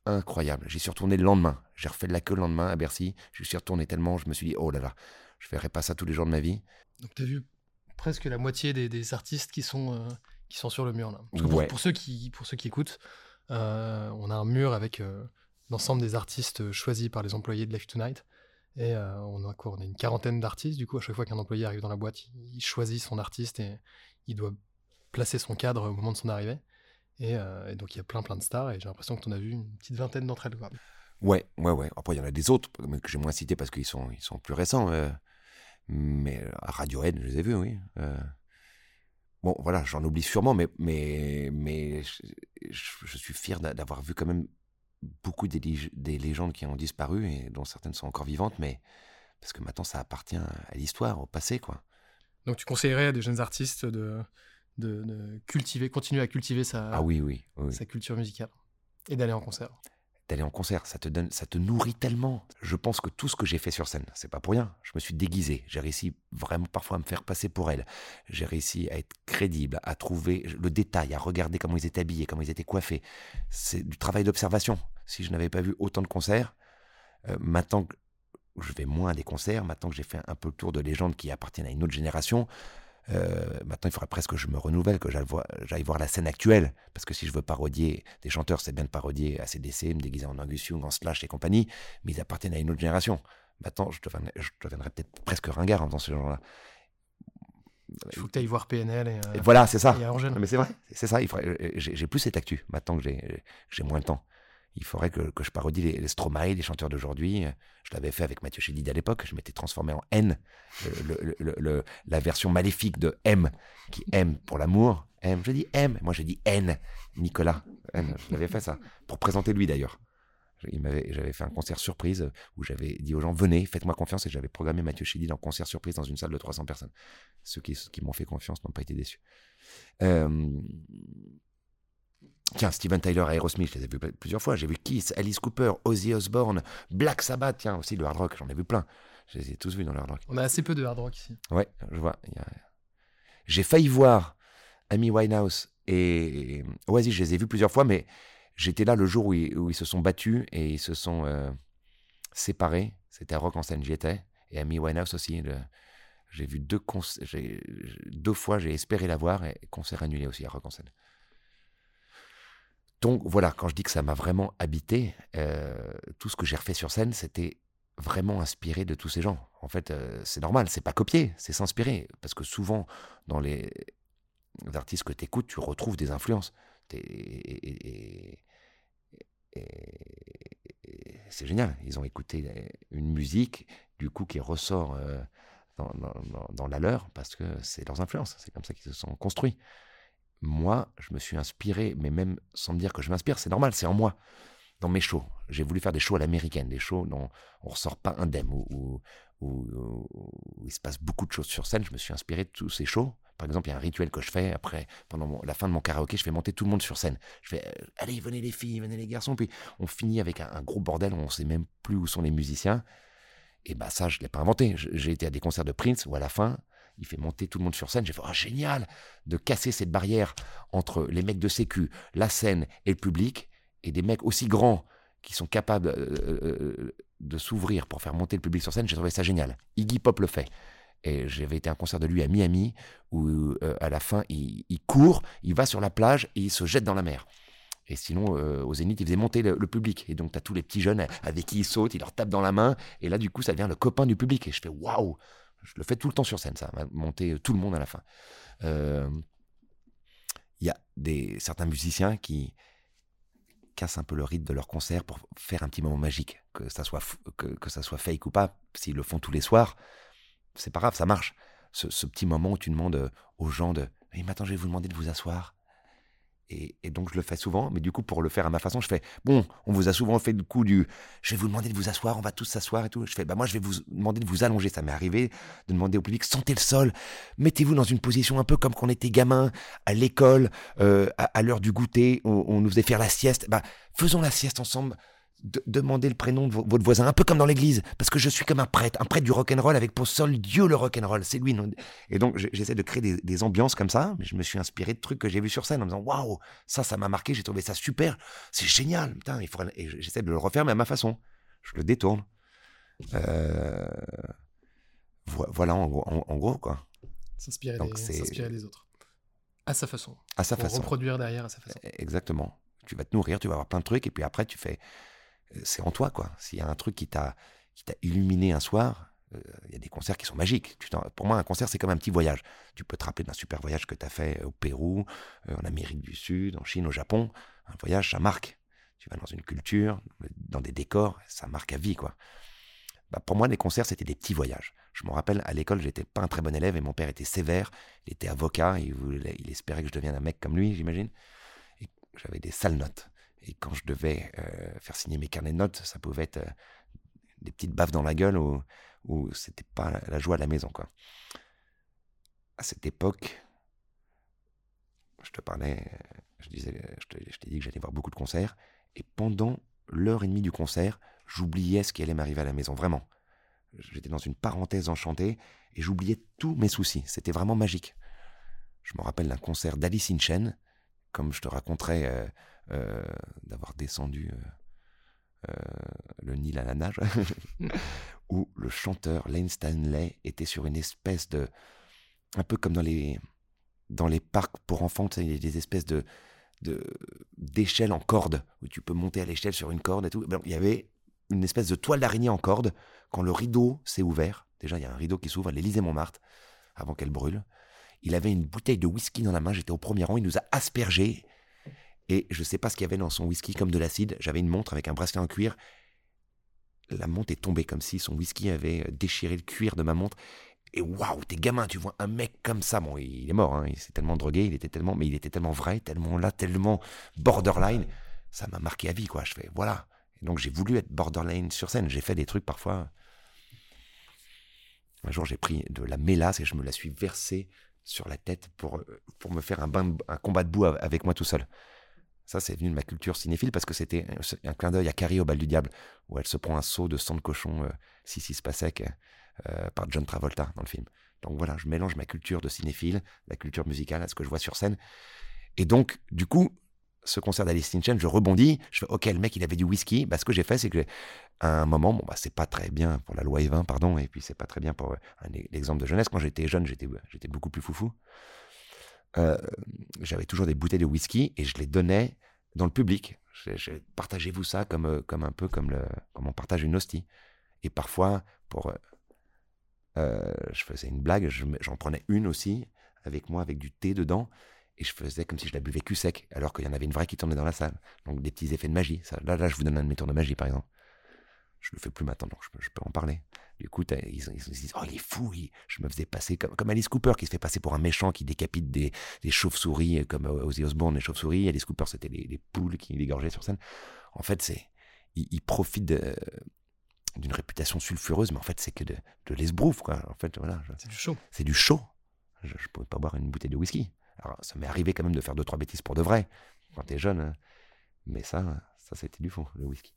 Incroyable. J'y suis retourné le lendemain. J'ai refait de la queue le lendemain à Bercy. Je suis retourné tellement, je me suis dit, oh là là, je verrai pas ça tous les jours de ma vie. Donc tu as vu presque la moitié des, artistes qui sont, euh, qui sont sur le mur là. pour, ceux qui, pour ceux qui écoutent, euh, on a un mur avec l'ensemble des artistes choisis par les employés de Life Tonight. Et euh, on, a quoi on a une quarantaine d'artistes. Du coup, à chaque fois qu'un employé arrive dans la boîte, il, choisit son artiste et il doit placer son cadre au moment de son arrivée. Et, euh, donc, il y a plein, plein de stars. Et j'ai l'impression que tu en as vu une petite vingtaine d'entre elles. Quoi. Ouais, ouais, ouais. Après, il y en a des autres que j'ai moins cités parce qu'ils sont, ils sont plus récents. Euh, mais à Radiohead, je les ai vus, oui. Bon, voilà, j'en oublie sûrement, mais, mais, mais je suis fier d'avoir vu quand même beaucoup des, des, légendes qui ont disparu et dont certaines sont encore vivantes, mais parce que maintenant ça appartient à l'histoire, au passé, quoi. Donc tu conseillerais à des jeunes artistes de, de, cultiver, continuer à cultiver sa, ah oui, oui, sa culture musicale et d'aller en concert d'aller en concert, ça te donne, ça te nourrit tellement. Je pense que tout ce que j'ai fait sur scène, c'est pas pour rien. Je me suis déguisé, j'ai réussi vraiment parfois à me faire passer pour elle. J'ai réussi à être crédible, à trouver le détail, à regarder comment ils étaient habillés, comment ils étaient coiffés. C'est du travail d'observation. Si je n'avais pas vu autant de concerts, euh, maintenant que je vais moins à des concerts, maintenant que j'ai fait un peu le tour de légendes qui appartiennent à une autre génération, maintenant, il faudrait presque que je me renouvelle, que j'aille voir, la scène actuelle. Parce que si je veux parodier des chanteurs, c'est bien de parodier ACDC, me déguiser en Angus Young, en Slash et compagnie, mais ils appartiennent à une autre génération. Maintenant, je deviendrais, peut-être presque ringard en faisant ce genre-là. Il faut que tu ailles voir PNL et, euh, Et voilà, c'est ça. et Angèle. Mais c'est vrai, c'est ça. Euh, j'ai plus cette actu maintenant que j'ai j'ai moins le temps. Il faudrait que, que je parodie les, les Stromae, les chanteurs d'aujourd'hui. Je l'avais fait avec Mathieu Chédid à l'époque. Je m'étais transformé en N, le- le- la version maléfique de M, qui aime pour l'amour. M, je dis M, moi je dis N, Nicolas. N, je l'avais fait ça, pour présenter lui d'ailleurs. J'avais fait un concert surprise où j'avais dit aux gens venez, faites-moi confiance et j'avais programmé Mathieu Chédid en concert surprise dans une salle de 300 personnes. Ceux qui, qui m'ont fait confiance n'ont pas été déçus. Euh, Tiens, Steven Tyler, Aerosmith, je les ai vus plusieurs fois. J'ai vu Kiss, Alice Cooper, Ozzy Osbourne, Black Sabbath, tiens, aussi le hard rock, j'en ai vu plein. Je les ai tous vus dans le hard rock. On a assez peu de hard rock ici. Ouais, je vois. a- J'ai failli voir Amy Winehouse et Oasis, je les ai vus plusieurs fois, mais j'étais là le jour où ils, où ils se sont battus et ils se sont euh, séparés. C'était à Rock en scène, j'y étais. Et Amy Winehouse aussi. le- J'ai vu deux, deux fois, j'ai espéré la voir et concert annulé aussi à Rock en scène. Donc voilà, quand je dis que ça m'a vraiment habité, euh, tout ce que j'ai refait sur scène, c'était vraiment inspiré de tous ces gens. En fait, euh, c'est normal, c'est pas copier, c'est s'inspirer. Parce que souvent, dans les artistes que tu écoutes, tu retrouves des influences. Et, c'est génial. Ils ont écouté une musique, du coup, qui ressort euh, dans- dans la leur, parce que c'est leurs influences. C'est comme ça qu'ils se sont construits. Moi, je me suis inspiré, mais même sans me dire que je m'inspire, c'est normal, c'est en moi. Dans mes shows, j'ai voulu faire des shows à l'américaine, des shows dont on ressort pas indemne, où, où, il se passe beaucoup de choses sur scène. Je me suis inspiré de tous ces shows. Par exemple, il y a un rituel que je fais après, pendant la fin de mon karaoké, je fais monter tout le monde sur scène. Je fais, euh, allez, venez les filles, venez les garçons. Puis on finit avec un, gros bordel, on sait même plus où sont les musiciens. Et bah ça, je l'ai pas inventé. J'ai été à des concerts de Prince où à la fin, il fait monter tout le monde sur scène. J'ai fait, oh, génial de casser cette barrière entre les mecs de sécu, la scène et le public, et des mecs aussi grands qui sont capables euh, euh, de s'ouvrir pour faire monter le public sur scène. J'ai trouvé ça génial. Iggy Pop le fait. Et j'avais été à un concert de lui à Miami où euh, à la fin il, court, il va sur la plage et il se jette dans la mer. Et sinon, euh, au Zénith, il faisait monter le, le public. Et donc, tu as tous les petits jeunes avec qui il saute, il leur tape dans la main. Et là, du coup, ça devient le copain du public. Et je fais waouh Je le fais tout le temps sur scène, ça, monter tout le monde à la fin. Euh, Il y a des, certains musiciens qui cassent un peu le rythme de leur concert pour faire un petit moment magique. Que ça soit, que, ça soit fake ou pas, s'ils le font tous les soirs, c'est pas grave, ça marche. Ce, ce petit moment où tu demandes euh, aux gens de Mais maintenant, je vais vous demander de vous asseoir. Et, donc, je le fais souvent, mais du coup, pour le faire à ma façon, je fais Bon, on vous a souvent fait le coup du Je vais vous demander de vous asseoir, on va tous s'asseoir et tout. Je fais Bah, moi, je vais vous demander de vous allonger. Ça m'est arrivé de demander au public Sentez le sol, mettez-vous dans une position un peu comme quand on était gamin, à l'école, euh, à, à l'heure du goûter, on, on nous faisait faire la sieste. Bah, faisons la sieste ensemble. De- demandez le prénom de vo- votre voisin, un peu comme dans l'église, parce que je suis comme un prêtre, un prêtre du rock'n'roll avec pour seul Dieu le rock'n'roll, c'est lui. non? Et donc j'essaie de créer des, des ambiances comme ça, mais je me suis inspiré de trucs que j'ai vus sur scène en me disant waouh, ça, ça m'a marqué, j'ai trouvé ça super, c'est génial, putain, il faudrait... et j'essaie de le refaire mais à ma façon, je le détourne. Euh, vo- Voilà en, gros- en- en gros quoi, S'inspirer des, des autres. À sa façon. à sa Pour façon. reproduire derrière à sa façon. Exactement. Tu vas te nourrir, tu vas avoir plein de trucs, et puis après, tu fais. C'est en toi, quoi. S'il y a un truc qui t'a illuminé un soir, euh, il y a des concerts qui sont magiques. Pour moi, un concert, c'est comme un petit voyage. Tu peux te rappeler d'un super voyage que tu as fait au Pérou, euh, en Amérique du Sud, en Chine, au Japon. Un voyage, ça marque. Tu vas dans une culture, dans des décors, ça marque à vie, quoi. Bah, pour moi, les concerts, c'était des petits voyages. Je me rappelle, à l'école, j'étais pas un très bon élève et mon père était sévère. Il était avocat, il, il espérait que je devienne un mec comme lui, j'imagine. Et j'avais des sales notes. Et quand je devais euh, faire signer mes carnets de notes, ça pouvait être euh, des petites baffes dans la gueule ou, ou c'était pas la, joie à la maison. À cette époque, je te parlais, euh, je disais, je te- je t'ai dit que j'allais voir beaucoup de concerts. Et pendant l'heure et demie du concert, j'oubliais ce qui allait m'arriver à la maison, vraiment. J'étais dans une parenthèse enchantée et j'oubliais tous mes soucis. C'était vraiment magique. Je me rappelle d'un concert d'Alice in Chains, comme je te raconterai euh, d'avoir descendu euh, euh, le Nil à la nage, où le chanteur Lane Stanley était sur une espèce de... un peu comme dans les, dans les parcs pour enfants, il y a des espèces de de- d'échelles en corde, où tu peux monter à l'échelle sur une corde et tout. Il y avait une espèce de toile d'araignée en corde. Quand le rideau s'est ouvert, déjà il y a un rideau qui s'ouvre à l'Élysée Montmartre, avant qu'elle brûle, Il avait une bouteille de whisky dans la main, j'étais au premier rang, il nous a aspergé. Et je sais pas ce qu'il y avait dans son whisky, comme de l'acide. J'avais une montre avec un bracelet en cuir. La montre est tombée comme si son whisky avait déchiré le cuir de ma montre. Et waouh, t'es gamin, tu vois un mec comme ça. Bon, il est mort, hein, il s'est tellement drogué, il était tellement, mais il était tellement vrai, tellement là, tellement borderline. Ça m'a marqué à vie, quoi. Je fais, voilà. Et donc j'ai voulu être borderline sur scène. J'ai fait des trucs parfois. Un jour, j'ai pris de la mélasse et je me la suis versée sur la tête pour, pour me faire un combat de boue avec moi tout seul. Ça, c'est venu de ma culture cinéphile parce que c'était un clin d'œil à Carrie au bal du diable, où elle se prend un seau de sang de cochon, euh, si si se passait, euh, par John Travolta dans le film. Donc voilà, je mélange ma culture de cinéphile, la culture musicale, à ce que je vois sur scène. Et donc, du coup, ce concert d'Alice in Chains, je rebondis, je fais OK, le mec il avait du whisky. Bah, ce que j'ai fait, c'est que à un moment, bon bah c'est pas très bien pour la loi E20, pardon, et puis c'est pas très bien pour euh, l'exemple de jeunesse. Quand j'étais jeune, j'étais beaucoup plus foufou. Euh, j'avais toujours des bouteilles de whisky et je les donnais dans le public. Partagez-vous ça comme euh, comme un peu comme le comme on partage une hostie. Et parfois pour je faisais une blague, j'en prenais une aussi avec moi avec du thé dedans et je faisais comme si je la buvais cul sec, alors qu'il y en avait une vraie qui tournait dans la salle. Donc des petits effets de magie. Ça, là, là, je vous donne un de mes tours de magie, par exemple. Je le fais plus maintenant, donc je peux, en parler. Du coup, ils, se disent Oh, il est fou Je me faisais passer comme, comme, Alice Cooper, qui se fait passer pour un méchant qui décapite des, des chauves-souris, comme Ozzy Osbourne, les chauves-souris. Alice Cooper, c'était les, poules qui l'égorgeaient sur scène. En fait, c'est il, profite d'une réputation sulfureuse, mais en fait, c'est que de, de l'esbrouf, quoi. En fait, voilà. C'est du chaud. C'est du chaud. Je ne pouvais pas boire une bouteille de whisky. Alors, ça m'est arrivé quand même de faire deux, trois bêtises pour de vrai, quand t'es jeune. Hein. Mais ça, ça, c'était du fond, le whisky.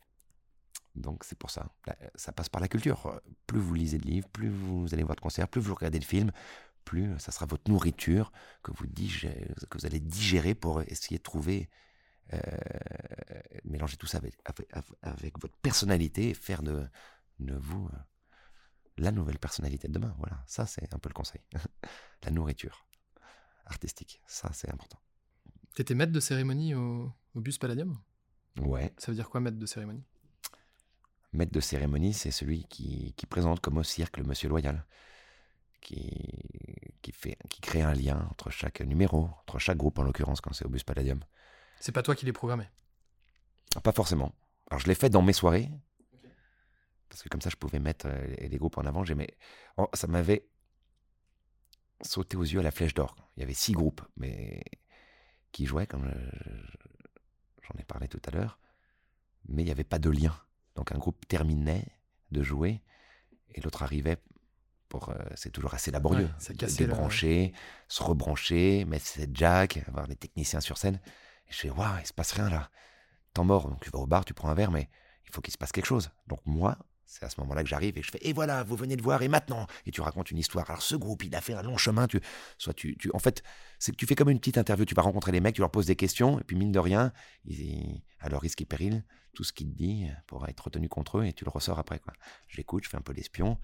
Donc, c'est pour ça. Ça passe par la culture. Plus vous lisez de livres, plus vous allez voir de concerts, plus vous regardez de films, plus ça sera votre nourriture que vous, que vous allez digérer pour essayer de trouver, euh, mélanger tout ça avec, avec, votre personnalité et faire de, de vous euh, la nouvelle personnalité de demain. Voilà, ça c'est un peu le conseil. la nourriture artistique. Ça, c'est important. T'étais maître de cérémonie au, Bus Palladium? Ouais. Ça veut dire quoi, maître de cérémonie? Maître de cérémonie, c'est celui qui, présente comme au cirque le monsieur loyal, qui, qui, fait, qui crée un lien entre chaque numéro, entre chaque groupe en l'occurrence quand c'est au Bus Palladium. C'est pas toi qui l'es programmé? Pas forcément. Alors je l'ai fait dans mes soirées, parce que comme ça je pouvais mettre euh, les groupes en avant. J'aimais, oh, ça m'avait sauté aux yeux à la Flèche d'Or. Il y avait six groupes, mais qui jouaient, comme j'en ai parlé tout à l'heure, mais il n'y avait pas de lien. Donc un groupe terminait de jouer et l'autre arrivait pour. Euh, c'est toujours assez laborieux. Ouais, débrancher, se rebrancher, mettre cette jack, avoir les techniciens sur scène. Et je fais, waouh, il se passe rien là. Temps mort, donc tu vas au bar, tu prends un verre, mais il faut qu'il se passe quelque chose. Donc moi, c'est à ce moment-là que j'arrive et je fais et voilà, vous venez de voir et maintenant? Et tu racontes une histoire. Alors ce groupe, il a fait un long chemin. Tu, soit tu, tu en fait, c'est que tu fais comme une petite interview. Tu vas rencontrer les mecs, tu leur poses des questions et puis mine de rien, ils, à leur risque et péril, tout ce qu'ils te disent pourra être retenu contre eux et tu le ressors après quoi. J'écoute, je fais un peu l'espion,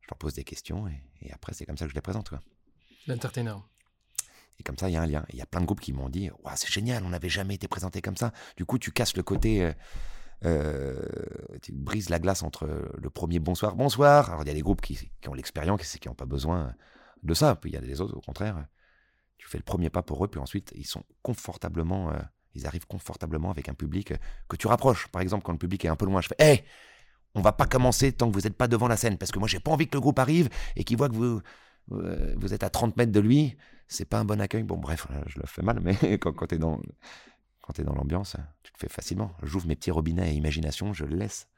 je leur pose des questions et, après c'est comme ça que je les présente. L'entertainer. Et comme ça, il y a un lien. Il y a plein de groupes qui m'ont dit, c'est génial, on n'avait jamais été présenté comme ça. Du coup, tu casses le côté. Euh, euh, tu brises la glace entre le premier bonsoir, bonsoir. Alors il y a des groupes qui, ont l'expérience, qui n'ont pas besoin de ça. Puis il y a des autres, au contraire, tu fais le premier pas pour eux, puis ensuite ils sont confortablement, euh, ils arrivent confortablement avec un public que tu rapproches. Par exemple, quand le public est un peu loin, je fais, hé, on va pas commencer tant que vous n'êtes pas devant la scène, parce que moi j'ai pas envie que le groupe arrive et qu'il voit que vous euh, vous êtes à 30 mètres de lui, c'est pas un bon accueil. Bon, bref, je le fais mal, mais quand, quand tu es dans, quand tu es dans l'ambiance, tu te fais facilement. J'ouvre mes petits robinets à imagination, je laisse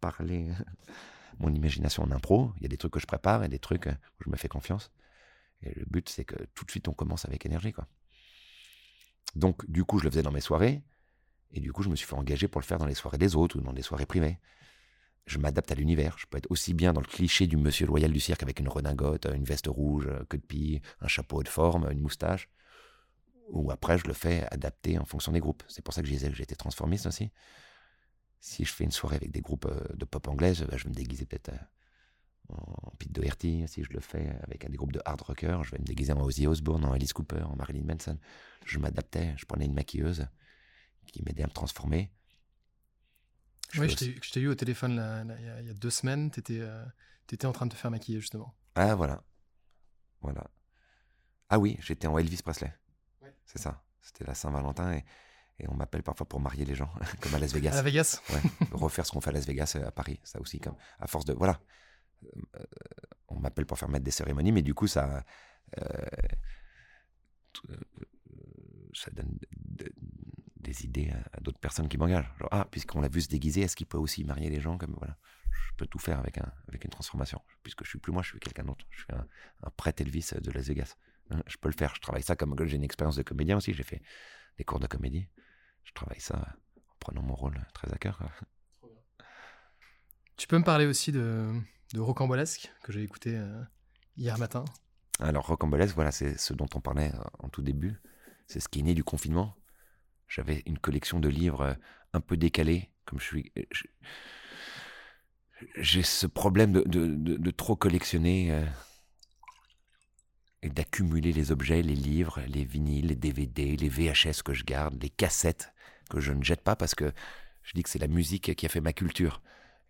parler mon imagination en impro. Il y a des trucs que je prépare et des trucs où je me fais confiance. Et le but, c'est que tout de suite, on commence avec énergie. Quoi. Donc, du coup, je le faisais dans mes soirées. Et du coup, je me suis fait engager pour le faire dans les soirées des autres ou dans des soirées privées. Je m'adapte à l'univers. Je peux être aussi bien dans le cliché du monsieur loyal du cirque avec une redingote, une veste rouge, queue de pie, un chapeau de forme, une moustache ou après je le fais adapter en fonction des groupes. C'est pour ça que je disais que j'étais transformiste aussi. Si je fais une soirée avec des groupes euh, de pop anglaise, bah, je vais me déguiser peut-être euh, en Pete Doherty. Si je le fais avec des groupes de hard rocker, je vais me déguiser en Ozzy Osbourne, en Alice Cooper, en Marilyn Manson. Je m'adaptais, je prenais une maquilleuse qui m'aidait à me transformer. oui, je t'ai eu au téléphone il y, a deux semaines, tu étais, euh, étais en train de te faire maquiller justement. Ah voilà, voilà. Ah oui, j'étais en Elvis Presley. C'est ça. C'était la Saint-Valentin et, et on m'appelle parfois pour marier les gens, comme à Las Vegas. À Las Vegas Ouais, refaire ce qu'on fait à Las Vegas, euh, à Paris, ça aussi, comme à force de. Voilà. Euh, on m'appelle pour faire mettre des cérémonies, mais du coup, ça. euh, ça donne de- de- des idées à, à d'autres personnes qui m'engagent. Genre, ah, puisqu'on l'a vu se déguiser, est-ce qu'il peut aussi marier les gens comme voilà. Je peux tout faire avec, un, avec une transformation. Puisque je suis plus moi, je suis quelqu'un d'autre. Je suis un, un prêtre Elvis de Las Vegas. Hein, Je peux le faire. Je travaille ça comme j'ai une expérience de comédien aussi. J'ai fait des cours de comédie. Je travaille ça en prenant mon rôle très à cœur. Tu peux me parler aussi de, de Rocambolesque, que j'ai écouté euh, hier matin? Alors, Rocambolesque, voilà, c'est ce dont on parlait euh, en tout début. C'est ce qui est né du confinement. J'avais une collection de livres euh, un peu décalés, comme je suis. J'ai ce problème de, de- de- de trop collectionner euh, d'accumuler les objets, les livres, les vinyles, les DVD, les VHS que je garde, les cassettes que je ne jette pas parce que je dis que c'est la musique qui a fait ma culture.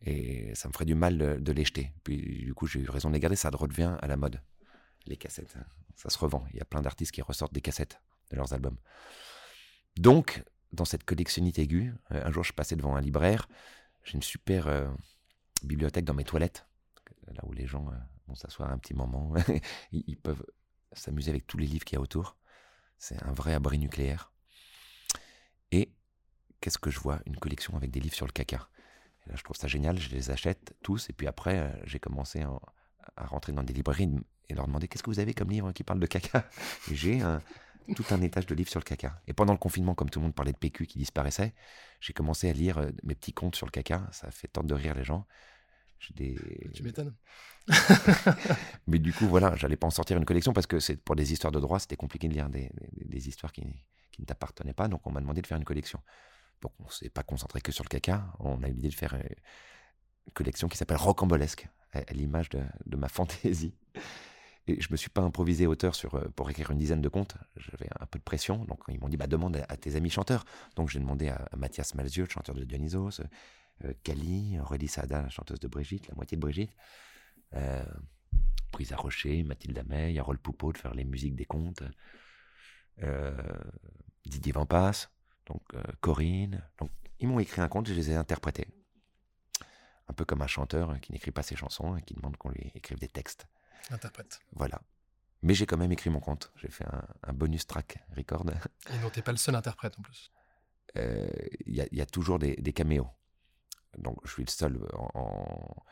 Et ça me ferait du mal de, les jeter. Puis du coup, j'ai eu raison de les garder, ça redevient à la mode les cassettes. hein. Ça se revend. Il y a plein d'artistes qui ressortent des cassettes de leurs albums. Donc, dans cette collectionnite aiguë, euh, un jour, je passais devant un libraire. J'ai une super euh, bibliothèque dans mes toilettes, là où les gens euh, vont s'asseoir un petit moment. ils peuvent s'amuser avec tous les livres qu'il y a autour. C'est un vrai abri nucléaire. Et qu'est-ce que je vois? Une collection avec des livres sur le caca. Et là, je trouve ça génial. Je les achète tous. Et puis après, euh, j'ai commencé à, rentrer dans des librairies et leur demander qu'est-ce que vous avez comme livre qui parle de caca? Et j'ai un- tout un étage de livres sur le caca. Et pendant le confinement, comme tout le monde parlait de PQ qui disparaissait, j'ai commencé à lire euh, mes petits contes sur le caca. Ça fait tordre de rire les gens. Des... Tu m'étonnes. Mais du coup, voilà, j'allais pas en sortir une collection parce que c'est pour des histoires de droit, c'était compliqué de lire des, des- des histoires qui, qui ne t'appartenaient pas. Donc, on m'a demandé de faire une collection. Donc, on s'est pas concentré que sur le caca. On a eu l'idée de faire euh, une collection qui s'appelle Rocambolesque, à, à l'image de, de ma fantaisie. Et je me suis pas improvisé auteur sur, euh, pour écrire une dizaine de contes. J'avais un peu de pression. Donc, ils m'ont dit, bah, demande à, à tes amis chanteurs. Donc, j'ai demandé à, à Mathias Malzieu, le chanteur de Dionysos, euh, Kali, Aurélie Sada, la chanteuse de Brigitte, la moitié de Brigitte. Euh, Brisa Rocher, Mathilde Ameille, Harold Poupeau de faire les musiques des contes, euh, Didier Vampas, donc euh, Corinne. Donc, ils m'ont écrit un conte et je les ai interprétés. Un peu comme un chanteur qui n'écrit pas ses chansons et qui demande qu'on lui écrive des textes. Interprète. Voilà. Mais j'ai quand même écrit mon conte. J'ai fait un, un bonus track record. Et dont t'es pas le seul interprète en plus. Il y, a- il y a toujours des, des caméos. Donc je suis le seul en- en,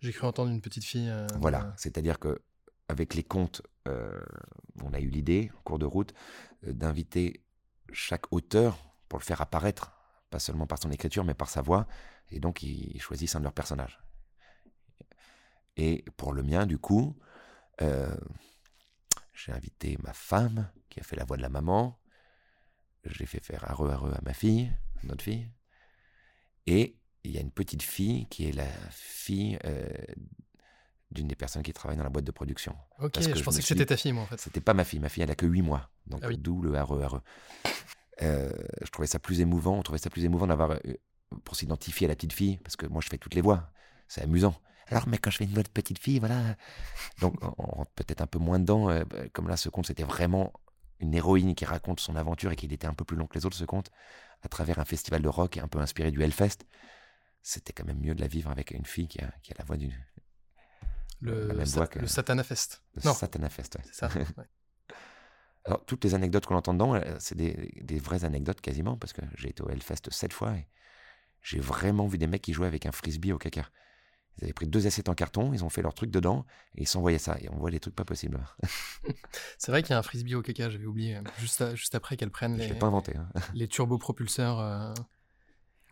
J'ai cru entendre une petite fille. euh, Voilà, euh, c'est-à-dire que avec les contes, euh, on a eu l'idée, en cours de route, euh, d'inviter chaque auteur pour le faire apparaître, pas seulement par son écriture, mais par sa voix, et donc ils, choisissent un de leurs personnages. Et pour le mien, du coup, euh, j'ai invité ma femme, qui a fait la voix de la maman, j'ai fait faire areux areux à ma fille, notre fille, et il y a une petite fille qui est la fille euh, d'une des personnes qui travaille dans la boîte de production. Ok, parce que je je pensais que c'était ta fille, moi, en fait. C'était pas ma fille, ma fille elle a que 8 mois, donc Ah oui. d'où le RE, RE. Euh, je trouvais ça plus émouvant, on trouvait ça plus émouvant d'avoir, euh, pour s'identifier à la petite fille, parce que moi je fais toutes les voix, c'est amusant. Alors, mais quand je fais une voix de petite fille, voilà. Donc, on rentre peut-être un peu moins dedans. euh, bah, comme là, ce conte, c'était vraiment une héroïne qui raconte son aventure et qu'il était un peu plus long que les autres, ce conte, à travers un festival de rock un peu inspiré du Hellfest. C'était quand même mieux de la vivre avec une fille qui a, qui a la voix du Le, la même voix que- le Satana Fest. de Non, Satana Fest. ouais. c'est ça. ouais. Alors, toutes les anecdotes qu'on entend dedans, euh, c'est des, des vraies anecdotes quasiment, parce que j'ai été au Hellfest sept fois et j'ai vraiment vu des mecs qui jouaient avec un frisbee au caca. Ils avaient pris deux assiettes en carton, ils ont fait leur truc dedans et ils s'envoyaient ça. Et on voit des trucs pas possibles. C'est vrai qu'il y a un frisbee au caca, j'avais oublié. Juste, à- juste après qu'elles prennent Je les, pas inventé. hein. les turbopropulseurs. euh,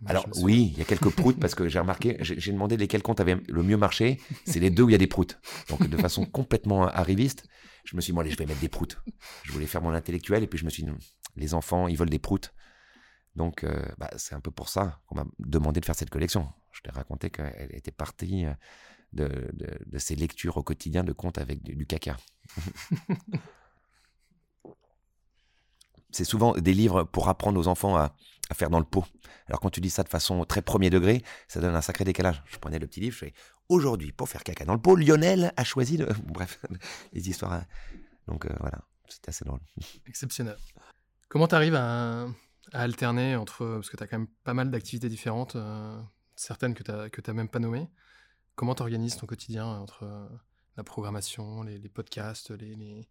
Alors, oui, il y a quelques proutes parce que j'ai remarqué, j'ai demandé lesquels comptes avaient le mieux marché. C'est les deux où il y a des proutes. Donc, de façon complètement arriviste, je me suis dit, bon, allez, je vais mettre des proutes. Je voulais faire mon intellectuel et puis je me suis dit, non, les enfants, ils veulent des proutes. Donc, euh, bah, c'est un peu pour ça qu'on m'a demandé de faire cette collection. Je t'ai raconté qu'elle était partie euh, de, de, de ces lectures au quotidien de contes avec du, du caca. c'est souvent des livres pour apprendre aux enfants à, à faire dans le pot. Alors quand tu dis ça de façon très premier degré, ça donne un sacré décalage. Je prenais le petit livre, je fais aujourd'hui pour faire caca dans le pot, Lionel a choisi de... Bref, les histoires. à- Donc euh, voilà. C'était assez drôle. Exceptionnel. Comment tu arrives à, alterner entre. Parce que tu as quand même pas mal d'activités différentes, euh, certaines que tu n'as que même pas nommées. Comment tu organises ton quotidien entre euh, la programmation, les, podcasts, les,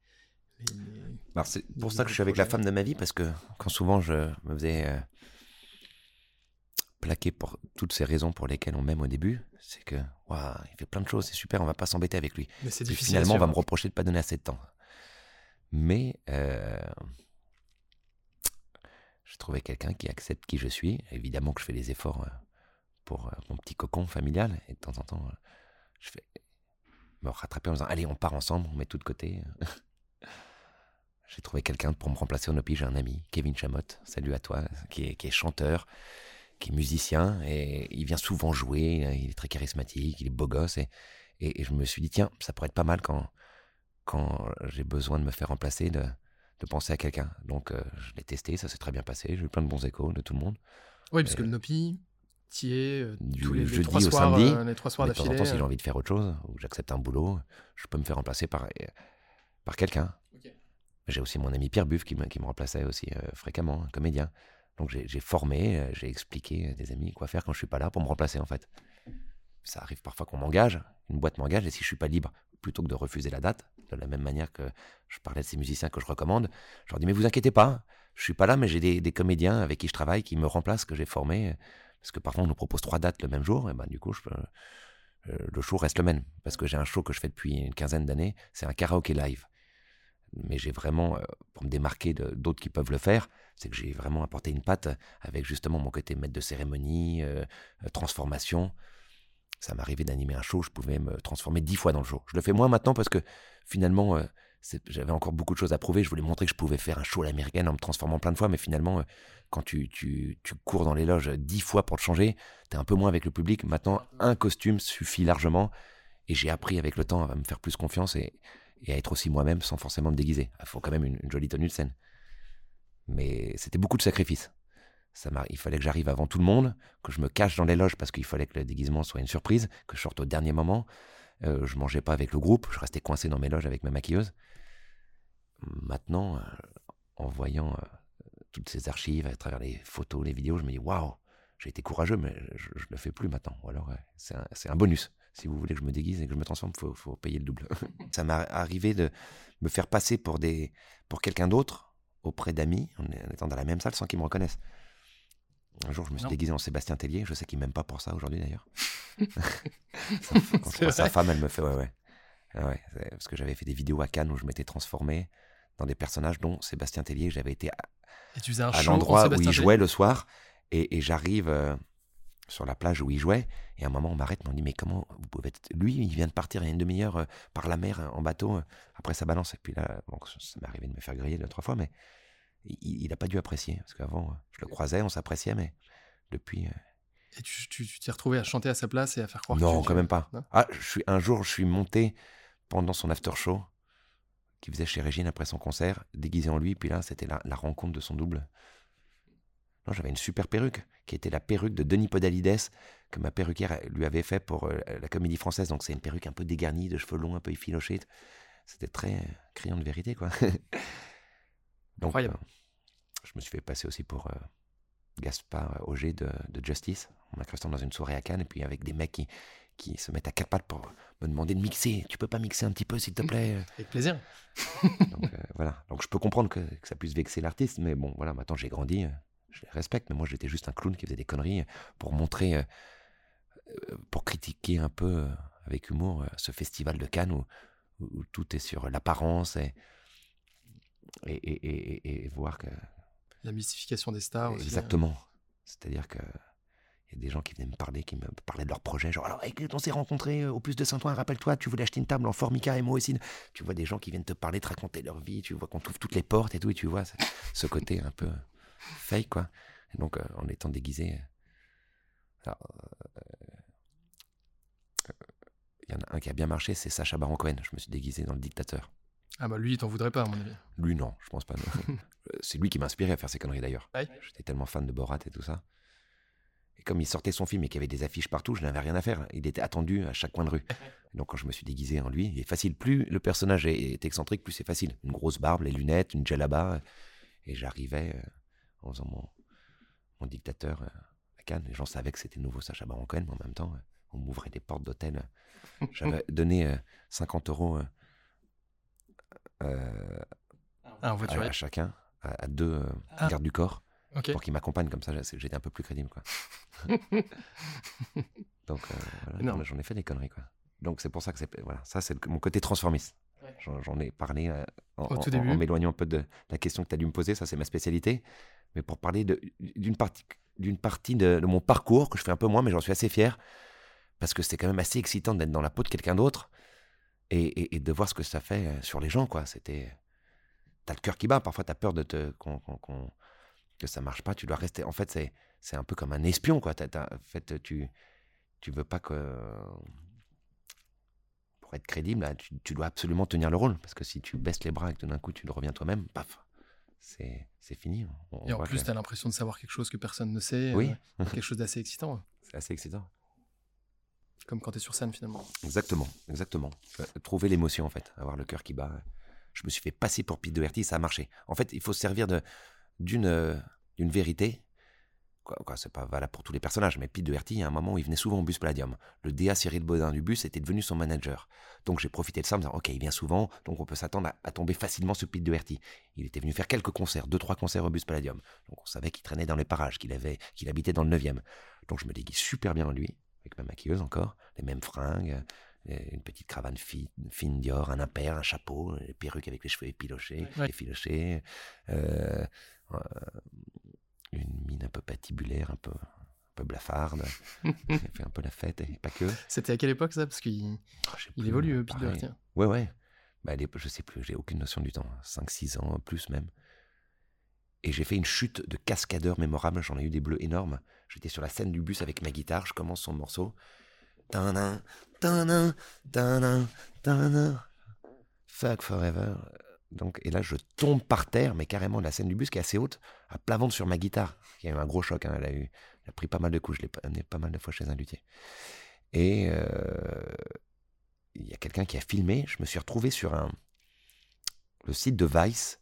c'est pour ça que je suis avec la femme de ma vie, parce que quand souvent je me faisais euh, plaquer pour toutes ces raisons pour lesquelles on m'aime au début, c'est que waouh, il fait plein de choses, c'est super, on va pas s'embêter avec lui. Mais c'est difficile. Finalement, on va me reprocher de pas donner assez de temps. Mais euh, j'ai trouvé quelqu'un qui accepte qui je suis. Évidemment que je fais des efforts euh, pour euh, mon petit cocon familial. Et de temps en temps, je fais me rattraper en disant Allez, on part ensemble, on met tout de côté. J'ai trouvé quelqu'un pour me remplacer au Nopi. J'ai un ami, Kevin Chamotte. Salut à toi, qui est, chanteur, qui est musicien. Et il vient souvent jouer. Il est très charismatique, il est beau gosse. Et, et je me suis dit Tiens, ça pourrait être pas mal quand quand j'ai besoin de me faire remplacer, de, de penser à quelqu'un. Donc euh, je l'ai testé, ça s'est très bien passé, j'ai eu plein de bons échos de tout le monde. Oui, parce que le Nopi, tu es euh, du tous les, jeudi trois au soirs, samedi. Euh, les trois soirs de temps en temps, si j'ai euh. envie de faire autre chose, ou j'accepte un boulot, je peux me faire remplacer par, par quelqu'un. J'ai aussi mon ami Pierre Buff qui me, remplaçait aussi fréquemment, un comédien. Donc j'ai formé, j'ai expliqué à des amis quoi faire quand je suis pas là pour me remplacer en fait. Ça arrive parfois qu'on m'engage, une boîte m'engage, et si je suis pas libre, plutôt que de refuser la date, de la même manière que je parlais de ces musiciens que je recommande, je leur dis mais vous inquiétez pas, je suis pas là, mais j'ai des, comédiens avec qui je travaille qui me remplacent, que j'ai formés, parce que parfois on nous propose trois dates le même jour, et ben du coup euh, le show reste le même, parce que j'ai un show que je fais depuis une quinzaine d'années, c'est un karaoké live. Mais j'ai vraiment, euh, pour me démarquer d'autres qui peuvent le faire, c'est que j'ai vraiment apporté une patte avec justement mon côté maître de cérémonie, euh, transformation ça m'arrivait d'animer un show, je pouvais me transformer dix fois dans le show. Je le fais moins maintenant parce que finalement, euh, j'avais encore beaucoup de choses à prouver. Je voulais montrer que je pouvais faire un show à l'américaine en me transformant plein de fois, mais finalement, quand tu, tu, cours dans les loges dix fois pour te changer, tu es un peu moins avec le public. Maintenant, un costume suffit largement et j'ai appris avec le temps à me faire plus confiance et, et à être aussi moi-même sans forcément me déguiser. Il faut quand même une jolie tenue de scène. Mais c'était beaucoup de sacrifices il fallait que j'arrive avant tout le monde, que je me cache dans les loges parce qu'il fallait que le déguisement soit une surprise, que je sorte au dernier moment. Euh, je mangeais pas avec le groupe, je restais coincé dans mes loges avec ma maquilleuse. Maintenant, euh, en voyant euh, toutes ces archives à travers les photos, les vidéos, je me dis waouh, j'ai été courageux, mais je, ne le fais plus maintenant. Ou alors, c'est un, bonus. Si vous voulez que je me déguise et que je me transforme, il faut, payer le double. Ça m'est arrivé de me faire passer pour, des, pour quelqu'un d'autre auprès d'amis, en étant dans la même salle sans qu'ils me reconnaissent. Un jour, je me suis déguisé en Sébastien Tellier. Je sais qu'il m'aime pas pour ça aujourd'hui d'ailleurs. Sa femme, elle me fait ouais, ouais. Ah ouais parce que j'avais fait des vidéos à Cannes où je m'étais transformé dans des personnages dont Sébastien Tellier. J'avais été à, à l'endroit où il jouait le soir et, j'arrive euh, sur la plage où il jouait et à un moment on m'arrête, on me dit mais comment vous pouvez être... Lui, il vient de partir il y a une demi-heure euh, par la mer en bateau euh, après sa balance. Et puis là, bon, ça m'est arrivé de me faire griller deux trois fois, mais il n'a pas dû apprécier. Parce qu'avant, je le croisais, on s'appréciait, mais depuis. Euh, Et tu t'es retrouvé à chanter à sa place et à faire croire Non, que quand même pas. ah, je suis, un jour, je suis monté pendant son after show qu'il faisait chez Régine après son concert, déguisé en lui, puis là, c'était la, rencontre de son double. Non, j'avais une super perruque, qui était la perruque de Denis Podalides, que ma perruquière lui avait fait pour euh, la comédie française. Donc c'est une perruque un peu dégarnie, de cheveux longs, un peu effilochés. C'était très criant de vérité, quoi. Incroyable. Euh, je me suis fait passer aussi pour euh, Gaspard Auger de, Justice. On m'a dans une soirée à Cannes, et puis avec des mecs qui, qui se mettent à quatre pattes pour me demander de mixer. Tu peux pas mixer un petit peu, s'il te plaît? Avec plaisir. Donc euh, voilà. Donc je peux comprendre que, ça puisse vexer l'artiste, mais bon, voilà, maintenant j'ai grandi, je les respecte, mais moi j'étais juste un clown qui faisait des conneries pour montrer, pour critiquer un peu avec humour ce festival de Cannes où, où tout est sur l'apparence et et, voir que. La mystification des stars aussi. Hein. Exactement. C'est-à-dire que. Il y a des gens qui venaient me parler, qui me parlaient de leur projet. Genre, alors, on s'est rencontrés euh, au plus de Saint-Ouen, rappelle-toi, tu voulais acheter une table en Formica et moi aussi. Tu vois des gens qui viennent te parler, te raconter leur vie, tu vois qu'on trouve toutes les portes et tout, et tu vois ce côté un peu fake, quoi. donc, euh, en étant déguisé. Euh, il y en a un qui a bien marché, c'est Sacha Baron Cohen. Je me suis déguisé dans le dictateur. Ah bah lui, il t'en voudrait pas, à mon avis. Lui, non, je pense pas. Euh, c'est lui qui m'a inspiré à faire ces conneries d'ailleurs. J'étais tellement fan de Borat et tout ça. Et comme il sortait son film et qu'il y avait des affiches partout, je n'avais rien à faire. Il était attendu à chaque coin de rue. Donc quand je me suis déguisé en lui, il est facile. Plus le personnage est excentrique, plus c'est facile. Une grosse barbe, les lunettes, une djellaba. Et j'arrivais euh, en faisant mon, mon dictateur euh, à Cannes. Les gens savaient que c'était nouveau Sacha Baron Cohen, mais en même temps, on m'ouvrait des portes d'hôtel. J'avais donné 50 euros ah, à, chacun, à, deux ah. gardes du corps pour qu'ils m'accompagnent comme ça, j'étais un peu plus crédible. Quoi. Donc euh, j'en ai fait des conneries. Quoi. Donc c'est pour ça que c'est voilà, ça c'est mon côté transformiste. J'en ai parlé euh, en, m'éloignant un peu de la question que tu as dû me poser, ça c'est ma spécialité. Mais pour parler d'une partie, de, mon parcours que je fais un peu moins, mais j'en suis assez fier parce que c'est quand même assez excitant d'être dans la peau de quelqu'un d'autre et, et, de voir ce que ça fait euh, sur les gens. quoi. C'était, t'as le cœur qui bat. Parfois t'as peur de te que ça marche pas, tu dois rester. En fait, c'est, un peu comme un espion, quoi. en fait, tu, tu veux pas que. Pour être crédible, tu, dois absolument tenir le rôle. Parce que si tu baisses les bras et que d'un coup tu le reviens toi-même, paf, c'est, c'est fini. et en plus, tu as l'impression de savoir quelque chose que personne ne sait. Oui. Euh, quelque chose d'assez excitant. C'est assez excitant. Comme quand tu es sur scène, finalement. Exactement, exactement. Euh, trouver l'émotion, en fait. Avoir le cœur qui bat. Je me suis fait passer pour Pete Doherty, ça a marché. En fait, il faut se servir de, d'une euh, d'une vérité. Quoi, quoi c'est pas valable pour tous les personnages, mais Pete Doherty, il y a un moment où il venait souvent au bus Palladium. Le DA Cyril Baudin du bus était devenu son manager. Donc j'ai profité de ça en me disant, ok, il vient souvent, donc on peut s'attendre à, tomber facilement sur Pete Doherty. Il était venu faire quelques concerts, deux, trois concerts au bus Palladium. Donc on savait qu'il traînait dans les parages, qu'il avait, qu'il habitait dans le 9e. Donc je me déguise super bien en lui, avec ma maquilleuse encore, les mêmes fringues, une petite cravate fine, fine Dior, un impair, un chapeau, une perruque avec les cheveux épilochés, effilochés, euh, euh, une mine un peu patibulaire, un peu, un peu blafarde. Il fait un peu la fête et pas que. C'était à quelle époque ça? Parce qu'il oh, il évolue, Pete Ouais, ouais. Bah, je sais plus, j'ai aucune notion du temps. 5-6 ans, plus même. Et j'ai fait une chute de cascadeur mémorable. J'en ai eu des bleus énormes. J'étais sur la scène du bus avec ma guitare. Je commence son morceau. Fuck Forever. Donc, et là, je tombe par terre, mais carrément, la scène du bus qui est assez haute, à plat ventre sur ma guitare. Il y a eu un gros choc. Hein, elle, a eu, elle a pris pas mal de coups. Je l'ai amené pas mal de fois chez un luthier. Et euh, il y a quelqu'un qui a filmé. Je me suis retrouvé sur un, le site de Vice,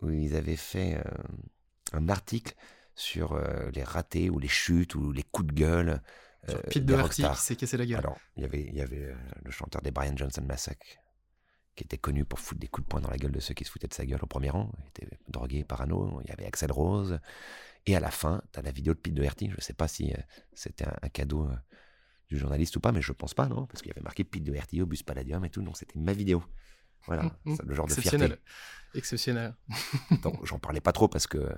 où ils avaient fait euh, un article sur euh, les ratés ou les chutes ou les coups de gueule. Sur Pete Doherty qui s'est cassé la gueule? Alors, il y avait, il y avait le chanteur des Brian Johnson Massacre qui était connu pour foutre des coups de poing dans la gueule de ceux qui se foutaient de sa gueule au premier rang. Il était drogué, parano. Il y avait Axel Rose. Et à la fin, tu as la vidéo de Pete Doherty. Je ne sais pas si euh, c'était un, cadeau euh, du journaliste ou pas, mais je pense pas, non Parce qu'il y avait marqué Pete Doherty au bus Palladium et tout. Donc c'était ma vidéo. Voilà, le genre de fierté. Exceptionnel. donc j'en parlais pas trop parce que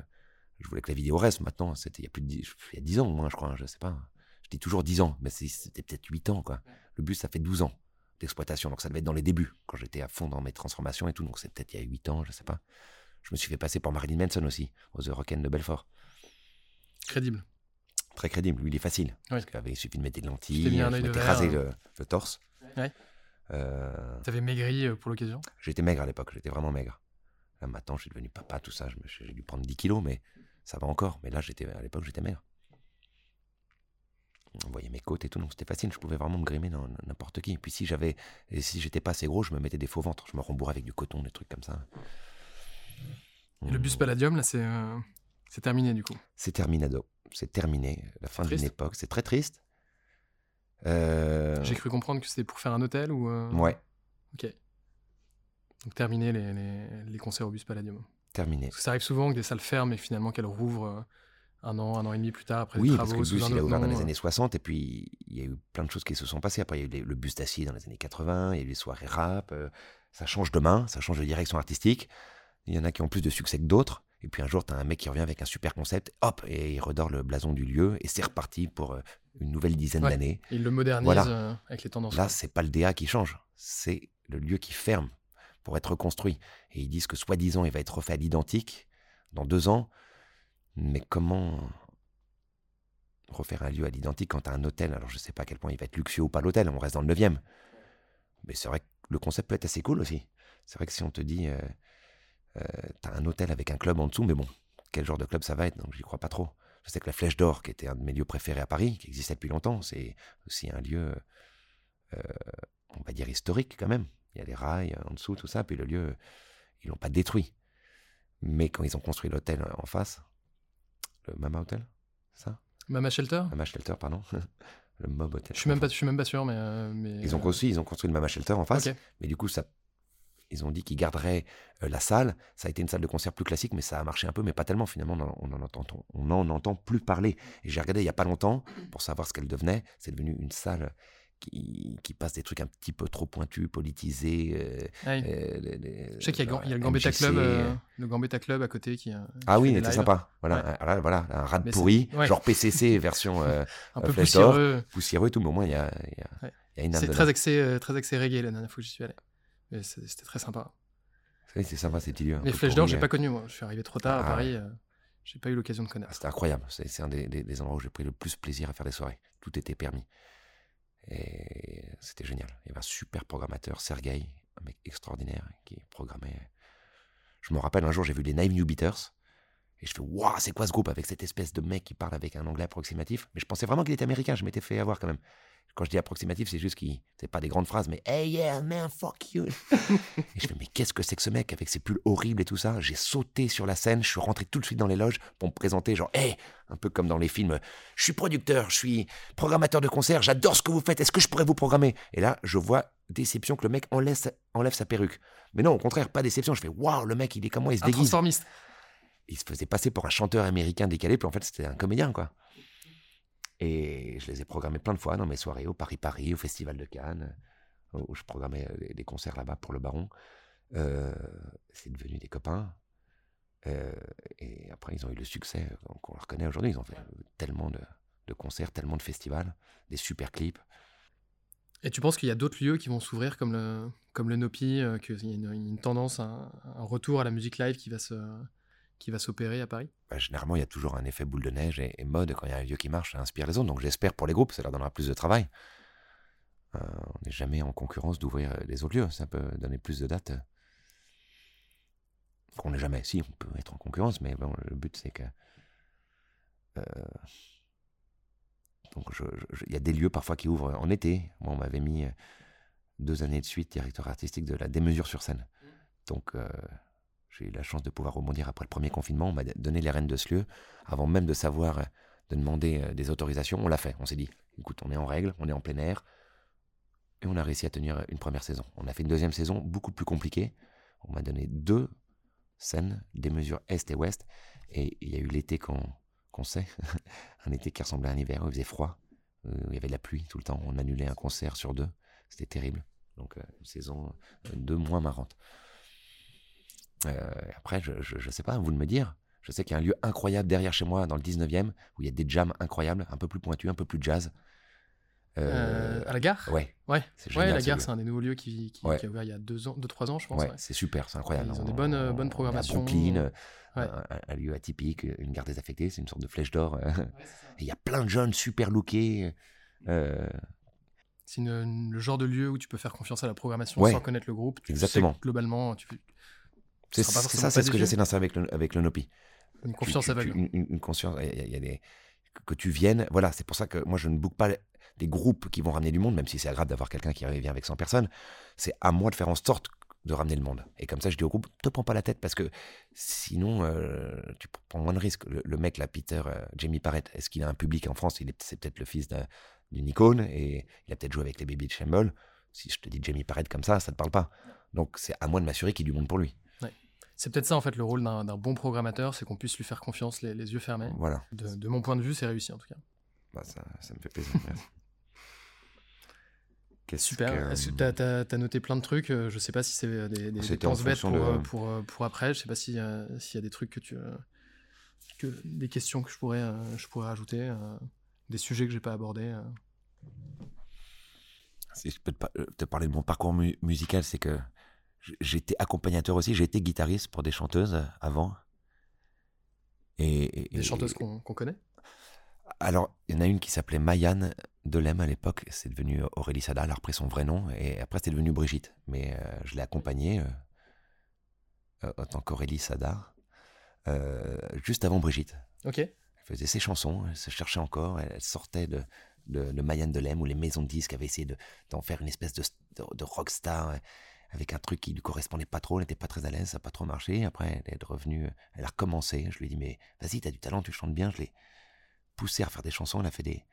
je voulais que la vidéo reste. Maintenant, c'était il y a plus de 10, il y a 10 ans, moins, je crois. Je sais pas. Je dis toujours 10 ans, mais c'était peut-être 8 ans, quoi. Le bus, ça fait 12 ans d'exploitation. Donc ça devait être dans les débuts, quand j'étais à fond dans mes transformations et tout. Donc c'est peut-être il y a 8 ans, je sais pas. Je me suis fait passer pour Marilyn Manson aussi, aux The Rock'n de Belfort. Crédible. Très crédible. Lui, il est facile. Parce qu'il suffit de mettre des lentilles, je m'étais rasé euh. le, torse. Ouais. Euh... T'avais maigri euh, pour l'occasion? J'étais maigre à l'époque, j'étais vraiment maigre. Là maintenant, je suis devenu papa, tout ça. J'ai dû prendre 10 kilos, mais ça va encore. Mais là, j'étais à l'époque, j'étais maigre on voyait mes côtes et tout, donc c'était facile, je pouvais vraiment me grimer dans n'importe qui. Et puis si j'avais, si j'étais pas assez gros, je me mettais des faux ventres, je me rembourrais avec du coton, des trucs comme ça. Et le bus Palladium, là, c'est euh, c'est terminé du coup C'est terminado, c'est terminé, la fin d'une époque, c'est très triste. Euh, J'ai cru comprendre que c'était pour faire un hôtel ou. Euh, ouais. Ok. Donc terminer les, les, les, concerts au bus Palladium. Terminé. Parce que ça arrive souvent que des salles ferment et finalement qu'elles rouvrent un an, un an et demi plus tard, après oui, les travaux. parce que le bus, il a ouvert dans les années 60, et puis il y a eu plein de choses qui se sont passées. Après, il y a eu le bus d'acier dans les années 80, il y a eu les soirées rap, euh, ça change de main, ça change de direction artistique. Il y en a qui ont plus de succès que d'autres. Et puis un jour, tu as un mec qui revient avec un super concept, hop, et il redore le blason du lieu, et c'est reparti pour euh, une nouvelle dizaine d'années. Il le modernise euh, avec les tendances. Là, c'est pas le DA qui change, c'est le lieu qui ferme pour être reconstruit. Et ils disent que soi-disant, il va être refait à l'identique dans deux ans. Mais comment refaire un lieu à l'identique quand as un hôtel? Alors je sais pas à quel point il va être luxueux ou pas l'hôtel, on reste dans le 9 Mais c'est vrai que le concept peut être assez cool aussi. C'est vrai que si on te dit, euh, euh, tu as un hôtel avec un club en dessous, mais bon, quel genre de club ça va être? Donc j'y crois pas trop. Je sais que la Flèche d'Or, qui était un de mes lieux préférés à Paris, qui existait depuis longtemps, c'est aussi un lieu, euh, on va dire, historique quand même. Il y a les rails en dessous, tout ça, puis le lieu, ils l'ont pas détruit. Mais quand ils ont construit l'hôtel en face, le Mama Hotel, ça? Mama Shelter? Mama Shelter, pardon. le Mob Hotel. Je suis même pas, je suis même pas sûr, mais. euh, mais Ils ont construit, ils ont construit le Mama Shelter en face. Mais du coup, ça, ils ont dit qu'ils garderaient euh, la salle. Ça a été une salle de concert plus classique, mais ça a marché un peu, mais pas tellement. Finalement, on en, on en entend, on en entend plus parler. Et j'ai regardé il y a pas longtemps pour savoir ce qu'elle devenait. C'est devenu une salle qui, qui passe des trucs un petit peu trop pointus, politisés. euh, Ouais. euh, les- les- Je sais qu'il y a, y le Gambetta MJC, Club, euh, euh, le Gambetta Club à côté qui. euh, Ah oui, fait il des était lives. sympa. Voilà, Ouais. un, voilà, un rat Mais pourri, genre PCC version euh, Un euh, peu poussiéreux. poussiéreux et tout, mais au moins il y a, y a- y une C'est très axé, euh, très axé reggae la dernière fois que j'y suis allé. C'était très sympa. Oui, c'est sympa ces petits lieux. Les Flèches d'Or, j'ai euh. pas connu moi. Je suis arrivé trop tard à Ah Paris. euh, J'ai pas eu l'occasion de Ah, connaître. C'était incroyable. C'est c'est un des, des- des endroits où j'ai pris le plus plaisir à faire des soirées. Tout était permis. Et c'était génial. Il y avait un super programmateur, Sergei, un mec extraordinaire qui programmait. Je me rappelle un jour, j'ai vu les Nine New Beaters. Et je fais, waouh, c'est quoi ce groupe avec cette espèce de mec qui parle avec un anglais approximatif? Mais je pensais vraiment qu'il était américain. Je m'étais fait avoir quand même. Quand je dis approximatif, c'est juste qu'il. C'est pas des grandes phrases, mais Hey yeah, man, fuck you. et je fais, mais qu'est-ce que c'est que ce mec avec ses pulls horribles et tout ça? J'ai sauté sur la scène, je suis rentré tout de suite dans les loges pour me présenter, genre, hey, un peu comme dans les films, je suis producteur, je suis programmateur de concert, j'adore ce que vous faites, est-ce que je pourrais vous programmer? Et là, je vois déception que le mec enlève sa, enlève sa perruque. Mais non, au contraire, pas déception. Je fais, waouh, le mec, il est comme moi, il se Un déguise. transformiste. Il se faisait passer pour un chanteur américain décalé, puis en fait, c'était un comédien, quoi. Et je les ai programmés plein de fois dans mes soirées, au Paris-Paris, au Festival de Cannes, euh, où je programmais euh, des- des concerts là-bas pour le Baron. Euh, c'est devenu des copains. Euh, et après, ils ont eu le succès euh, qu'on leur connaît aujourd'hui. Ils ont fait euh, tellement de, concerts, tellement de festivals, des super clips. Et tu penses qu'il y a d'autres lieux qui vont s'ouvrir comme le, comme le Nopi, euh, qu'il y a une, tendance, un retour à la musique live qui va se, qui va s'opérer à Paris? Bah, généralement, il y a toujours un effet boule de neige et, et mode. Quand il y a un lieu qui marche, ça inspire les autres. Donc j'espère pour les groupes, ça leur donnera plus de travail. Euh, on n'est jamais en concurrence d'ouvrir euh, les autres lieux. Ça peut donner plus de dates. Qu'on n'est jamais. Si, on peut être en concurrence, mais bon, le but c'est que. euh, donc je- je- il y a des lieux parfois qui ouvrent en été. Moi, on m'avait mis euh, deux années de suite directeur artistique de la démesure sur scène. Donc euh, j'ai eu la chance de pouvoir rebondir après le premier confinement. On m'a donné les rênes de ce lieu. Avant même de savoir, euh, de demander euh, des autorisations, on l'a fait. On s'est dit, écoute, on est en règle, on est en plein air. Et on a réussi à tenir une première saison. On a fait une deuxième saison beaucoup plus compliquée. On m'a donné deux scènes, des mesures est et ouest. Et il y a eu l'été qu'on sait, un été qui ressemblait à un hiver où il faisait froid, où il y avait de la pluie tout le temps. On annulait un concert sur deux. C'était terrible. Donc euh, une saison deux moins marrante. Euh, après, je, je, je sais pas, vous de me dire. Je sais qu'il y a un lieu incroyable derrière chez moi, dans le 19e, où il y a des jams incroyables, un peu plus pointus, un peu plus jazz. Euh, À la gare? ouais, Ouais, c'est ouais génial. la gare, c'est un des nouveaux lieux qui, qui, Ouais. qui a ouvert il y a deux ans, deux, trois ans, je pense. Ouais, c'est super, c'est incroyable. Ils ont des On- bonnes, euh, bonnes programmations. Brooklyn, euh, un, lieu atypique, une gare désaffectée, c'est une sorte de flèche d'or. euh. Il y a plein de jeunes super lookés. euh, C'est le genre de lieu où tu peux faire confiance à la programmation sans connaître le groupe. Tu Exactement. sais globalement, tu c'est ça, c'est ce que j'essaie d'insérer avec le, avec le Nopi. une confiance aveugle. une, une- une conscience. Il y a- il y a des, que tu viennes. Voilà, c'est pour ça que moi, je ne boucle pas des groupes qui vont ramener du monde, même si c'est agréable d'avoir quelqu'un qui vient avec 100 personnes. C'est à moi de faire en sorte de ramener le monde. Et comme ça, je dis au groupe, te prends pas la tête parce que sinon, euh, tu prends moins de risques. Le, le mec, là, Peter, euh, Jamie Parrett, est-ce qu'il a un public en France? Il est, C'est peut-être le fils d'un- d'une icône et il a peut-être joué avec les Baby de Shamble. Si je te dis Jamie Parrett comme ça, ça te parle pas. Donc, c'est à moi de m'assurer qu'il y a du monde pour lui. C'est peut-être ça en fait le rôle d'un bon programmateur, c'est qu'on puisse lui faire confiance les, les yeux fermés. Voilà. De, de mon point de vue, c'est réussi en tout cas. Bah, ça, ça me fait plaisir. Super. que- Est-ce que t'as, t'as- t'as noté plein de trucs euh, Je sais pas si c'est euh, des, des, des bêtes pour, de- euh, pour, euh, pour après. Je sais pas si, euh, s'il y a des trucs que tu. euh, que, des questions que je pourrais, euh, je pourrais rajouter, euh, des sujets que j'ai pas abordés. euh. Si je peux te, par- euh, te parler de mon parcours mu- musical, c'est que j'étais accompagnateur aussi, j'ai été guitariste pour des chanteuses euh, avant. Et, et- Des chanteuses qu'on, connaît? Alors, il y en a une qui s'appelait Mayanne Delem à l'époque, c'est devenu Aurélie Sada, elle a repris son vrai nom, et après c'est devenu Brigitte. Mais euh, je l'ai accompagnée euh, euh, en tant qu'Aurélie Sada, euh, juste avant Brigitte. Ok. Elle faisait ses chansons, elle se cherchait encore, elle, sortait de, de, de Mayan de Lem où les maisons de disques avaient essayé d'en faire une espèce de, de, rockstar euh, avec un truc qui lui correspondait pas trop, elle n'était pas très à l'aise, ça n'a pas trop marché. Après, elle est revenue, elle a recommencé. Je lui ai dit, mais vas-y, tu as du talent, tu chantes bien. Je l'ai poussée à faire des chansons, elle a fait des,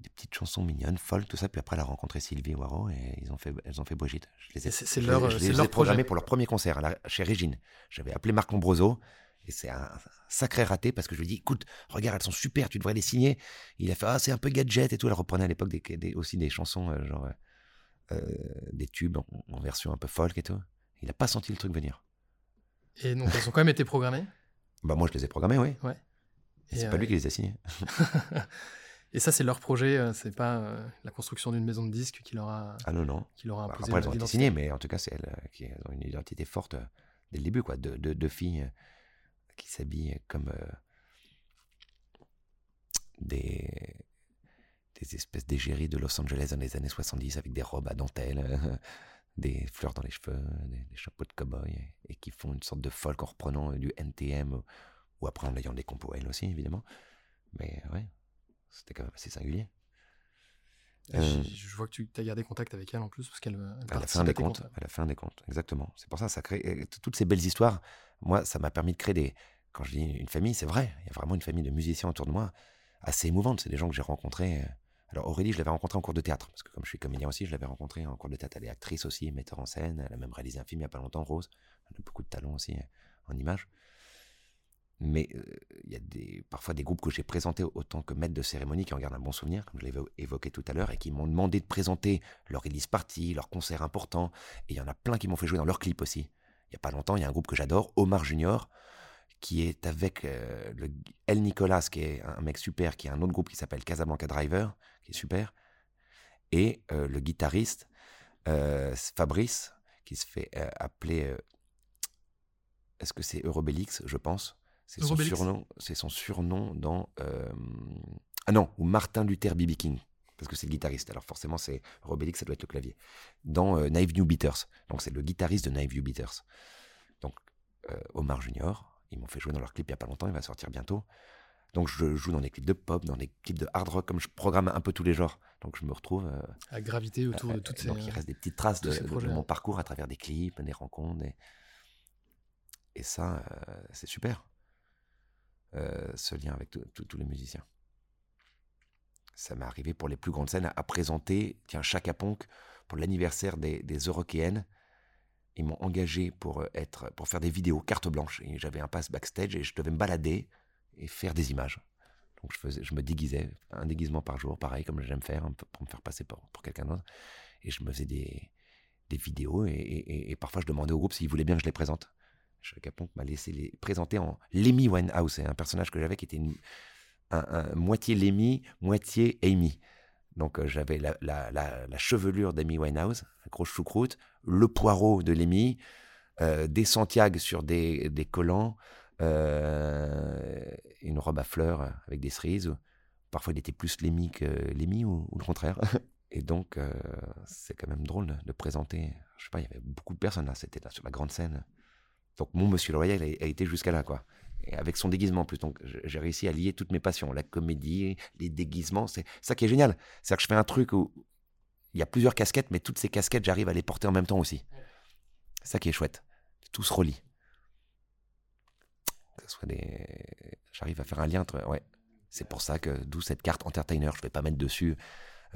des petites chansons mignonnes, folles, tout ça. Puis après, elle a rencontré Sylvie Waro et ils ont fait, elles ont fait Brigitte. Je les ai, c'est leur, je, les, ai pour leur premier concert chez Régine. J'avais appelé Marc Lombroso et c'est un sacré raté parce que je lui ai dit, écoute, regarde, elles sont super, tu devrais les signer. Il a fait, ah, c'est un peu gadget et tout. Elle reprenait à l'époque des, aussi des chansons, euh, genre euh, des tubes en, version un peu folk et tout. Il n'a pas senti le truc venir. Et donc, elles ont quand même été programmées? Bah, moi, je les ai programmées, oui. Ouais. Et c'est pas lui qui les a signées. Et ça, c'est leur projet, euh, c'est pas euh, la construction d'une maison de disques qui leur a, ah non, non. Qui leur a bah, imposé Après, elles ont été signées, mais en tout cas, c'est elles euh, qui ont une identité forte dès le début, quoi. Deux, de, filles qui s'habillent comme des, des espèces d'égéries de Los Angeles dans les années 70 avec des robes à dentelle, des fleurs dans les cheveux, des, chapeaux de cow-boy, et, qui font une sorte de folk en reprenant du NTM, ou, après en ayant des compos elles aussi, évidemment. Mais ouais, c'était quand même assez singulier. Euh, je, vois que tu as gardé contact avec elle en plus parce qu'elle à la fin des comptes, à la fin des comptes, exactement. C'est pour ça ça crée toutes ces belles histoires. Moi, ça m'a permis de créer des. Quand je dis une famille, c'est vrai. Il y a vraiment une famille de musiciens autour de moi, assez émouvante. C'est des gens que j'ai rencontrés. Euh. Alors Aurélie, je l'avais rencontrée en cours de théâtre parce que comme je suis comédien aussi, je l'avais rencontrée en cours de théâtre. Elle est actrice aussi, metteur en scène. Elle a même réalisé un film il y a pas longtemps, Rose. Elle a beaucoup de talent aussi euh, en images. Mais il y a des, parfois des groupes que j'ai présentés autant que maître de cérémonie qui en gardent un bon souvenir, comme je l'avais évoqué tout à l'heure, et qui m'ont demandé de présenter leur release party, leurs concerts importants. Et il y en a plein qui m'ont fait jouer dans leurs clips aussi. Il n'y a pas longtemps, il y a un groupe que j'adore, Omar Junior, qui est avec le El Nicolas, qui est un mec super, qui a un autre groupe qui s'appelle Casablanca Driver, qui est super, et le guitariste Fabrice, qui se fait appeler. Est-ce que c'est Eurobelix, je pense? C'est son surnom. C'est son surnom dans. Euh, ah non, ou Martin Luther B.B. King, parce que c'est le guitariste. Alors forcément, c'est Robelix, ça doit être le clavier. Dans euh, New Beaters. Donc c'est le guitariste de Naive New Beaters. Donc euh, Omar Junior, ils m'ont fait jouer dans leur clip il y a pas longtemps, il va sortir bientôt. Donc je joue dans des clips de pop, dans des clips de hard rock, comme je programme un peu tous les genres. Donc je me retrouve. Euh, à graviter autour de toutes ces. Donc il reste des petites traces de, mon parcours à travers des clips, des rencontres. Et ça, c'est super. Euh, ce lien avec tous les musiciens. Ça m'est arrivé pour les plus grandes scènes à, présenter, tiens, Chaka Ponk, pour l'anniversaire des, des Eurokéennes. Ils m'ont engagé pour, euh, être, pour faire des vidéos carte blanche. Et j'avais un pass backstage et je devais me balader et faire des images. Donc je, faisais, je me déguisais, un déguisement par jour, pareil comme j'aime faire, pour me faire passer pour, pour quelqu'un d'autre. Et je me faisais des, des vidéos et, et, parfois je demandais au groupe s'ils voulaient bien que je les présente. Capon m'a laissé les présenter en Lemmy Winehouse. C'est un personnage que j'avais qui était un, moitié Lemmy, moitié Amy. Donc euh, j'avais la, chevelure d'Amy Winehouse, la grosse choucroute, le poireau de Lemmy, euh, des Santiago sur des, collants, euh, une robe à fleurs avec des cerises. Parfois il était plus Lemmy que Lemmy ou, le contraire. Et donc c'est quand même drôle de, présenter. Je sais pas, il y avait beaucoup de personnes là, c'était là sur la grande scène. Donc mon Monsieur le Royal a, été jusqu'à là, quoi. Et avec son déguisement en plus. Donc j'ai réussi à lier toutes mes passions, la comédie, les déguisements. C'est ça qui est génial. C'est-à-dire que je fais un truc où il y a plusieurs casquettes, mais toutes ces casquettes, j'arrive à les porter en même temps aussi. C'est ça qui est chouette. Tout se relie. Soit des... J'arrive à faire un lien entre... Ouais. C'est pour ça que d'où cette carte entertainer. Je vais pas mettre dessus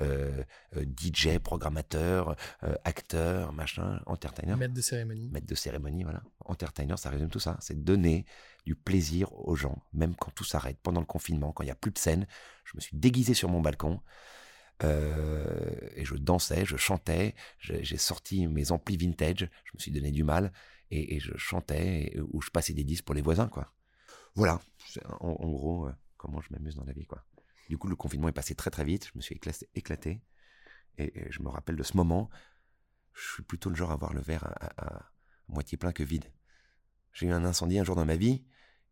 euh, euh, DJ, programmateur, euh, acteur, machin, entertainer. Maître de cérémonie. Maître de cérémonie, voilà. Entertainer, ça résume tout ça. C'est donner du plaisir aux gens, même quand tout s'arrête. Pendant le confinement, quand il n'y a plus de scène, je me suis déguisé sur mon balcon. et je dansais, je chantais, j'ai sorti mes amplis vintage, je me suis donné du mal, et, je chantais, ou je passais des disques pour les voisins, quoi. Voilà, en, en gros, comment je m'amuse dans la vie, quoi. Du coup, le confinement est passé très très vite. Je me suis éclaté. Et, je me rappelle de ce moment. Je suis plutôt le genre à voir le verre à, moitié plein que vide. J'ai eu un incendie un jour dans ma vie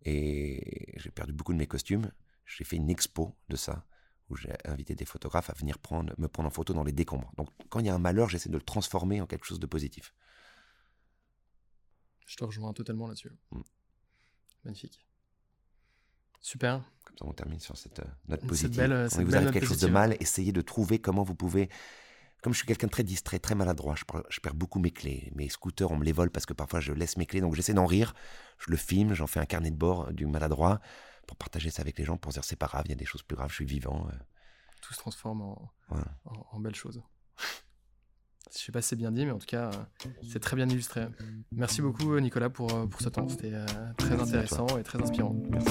et j'ai perdu beaucoup de mes costumes. J'ai fait une expo de ça où j'ai invité des photographes à venir prendre, me prendre en photo dans les décombres. Donc quand il y a un malheur, j'essaie de le transformer en quelque chose de positif. Je te rejoins totalement là-dessus. Mm. Magnifique. Super. Comme ça, on termine sur cette euh, note Cette positive. belle- Quand cette il vous belle arrive quelque chose de mal, essayez de trouver comment vous pouvez. Comme je suis quelqu'un de très distrait, très maladroit, je, per- je perds beaucoup mes clés. Mes scooters, on me les vole parce que parfois je laisse mes clés, donc j'essaie d'en rire. Je le filme, j'en fais un carnet de bord du maladroit pour partager ça avec les gens, pour dire c'est pas grave, il y a des choses plus graves, je suis vivant. euh, Tout se transforme en, en belles choses. Je sais pas si c'est bien dit, mais en tout cas, euh, c'est très bien illustré. Merci beaucoup, euh, Nicolas, pour, euh, pour ce temps. C'était très intéressant et très inspirant. Merci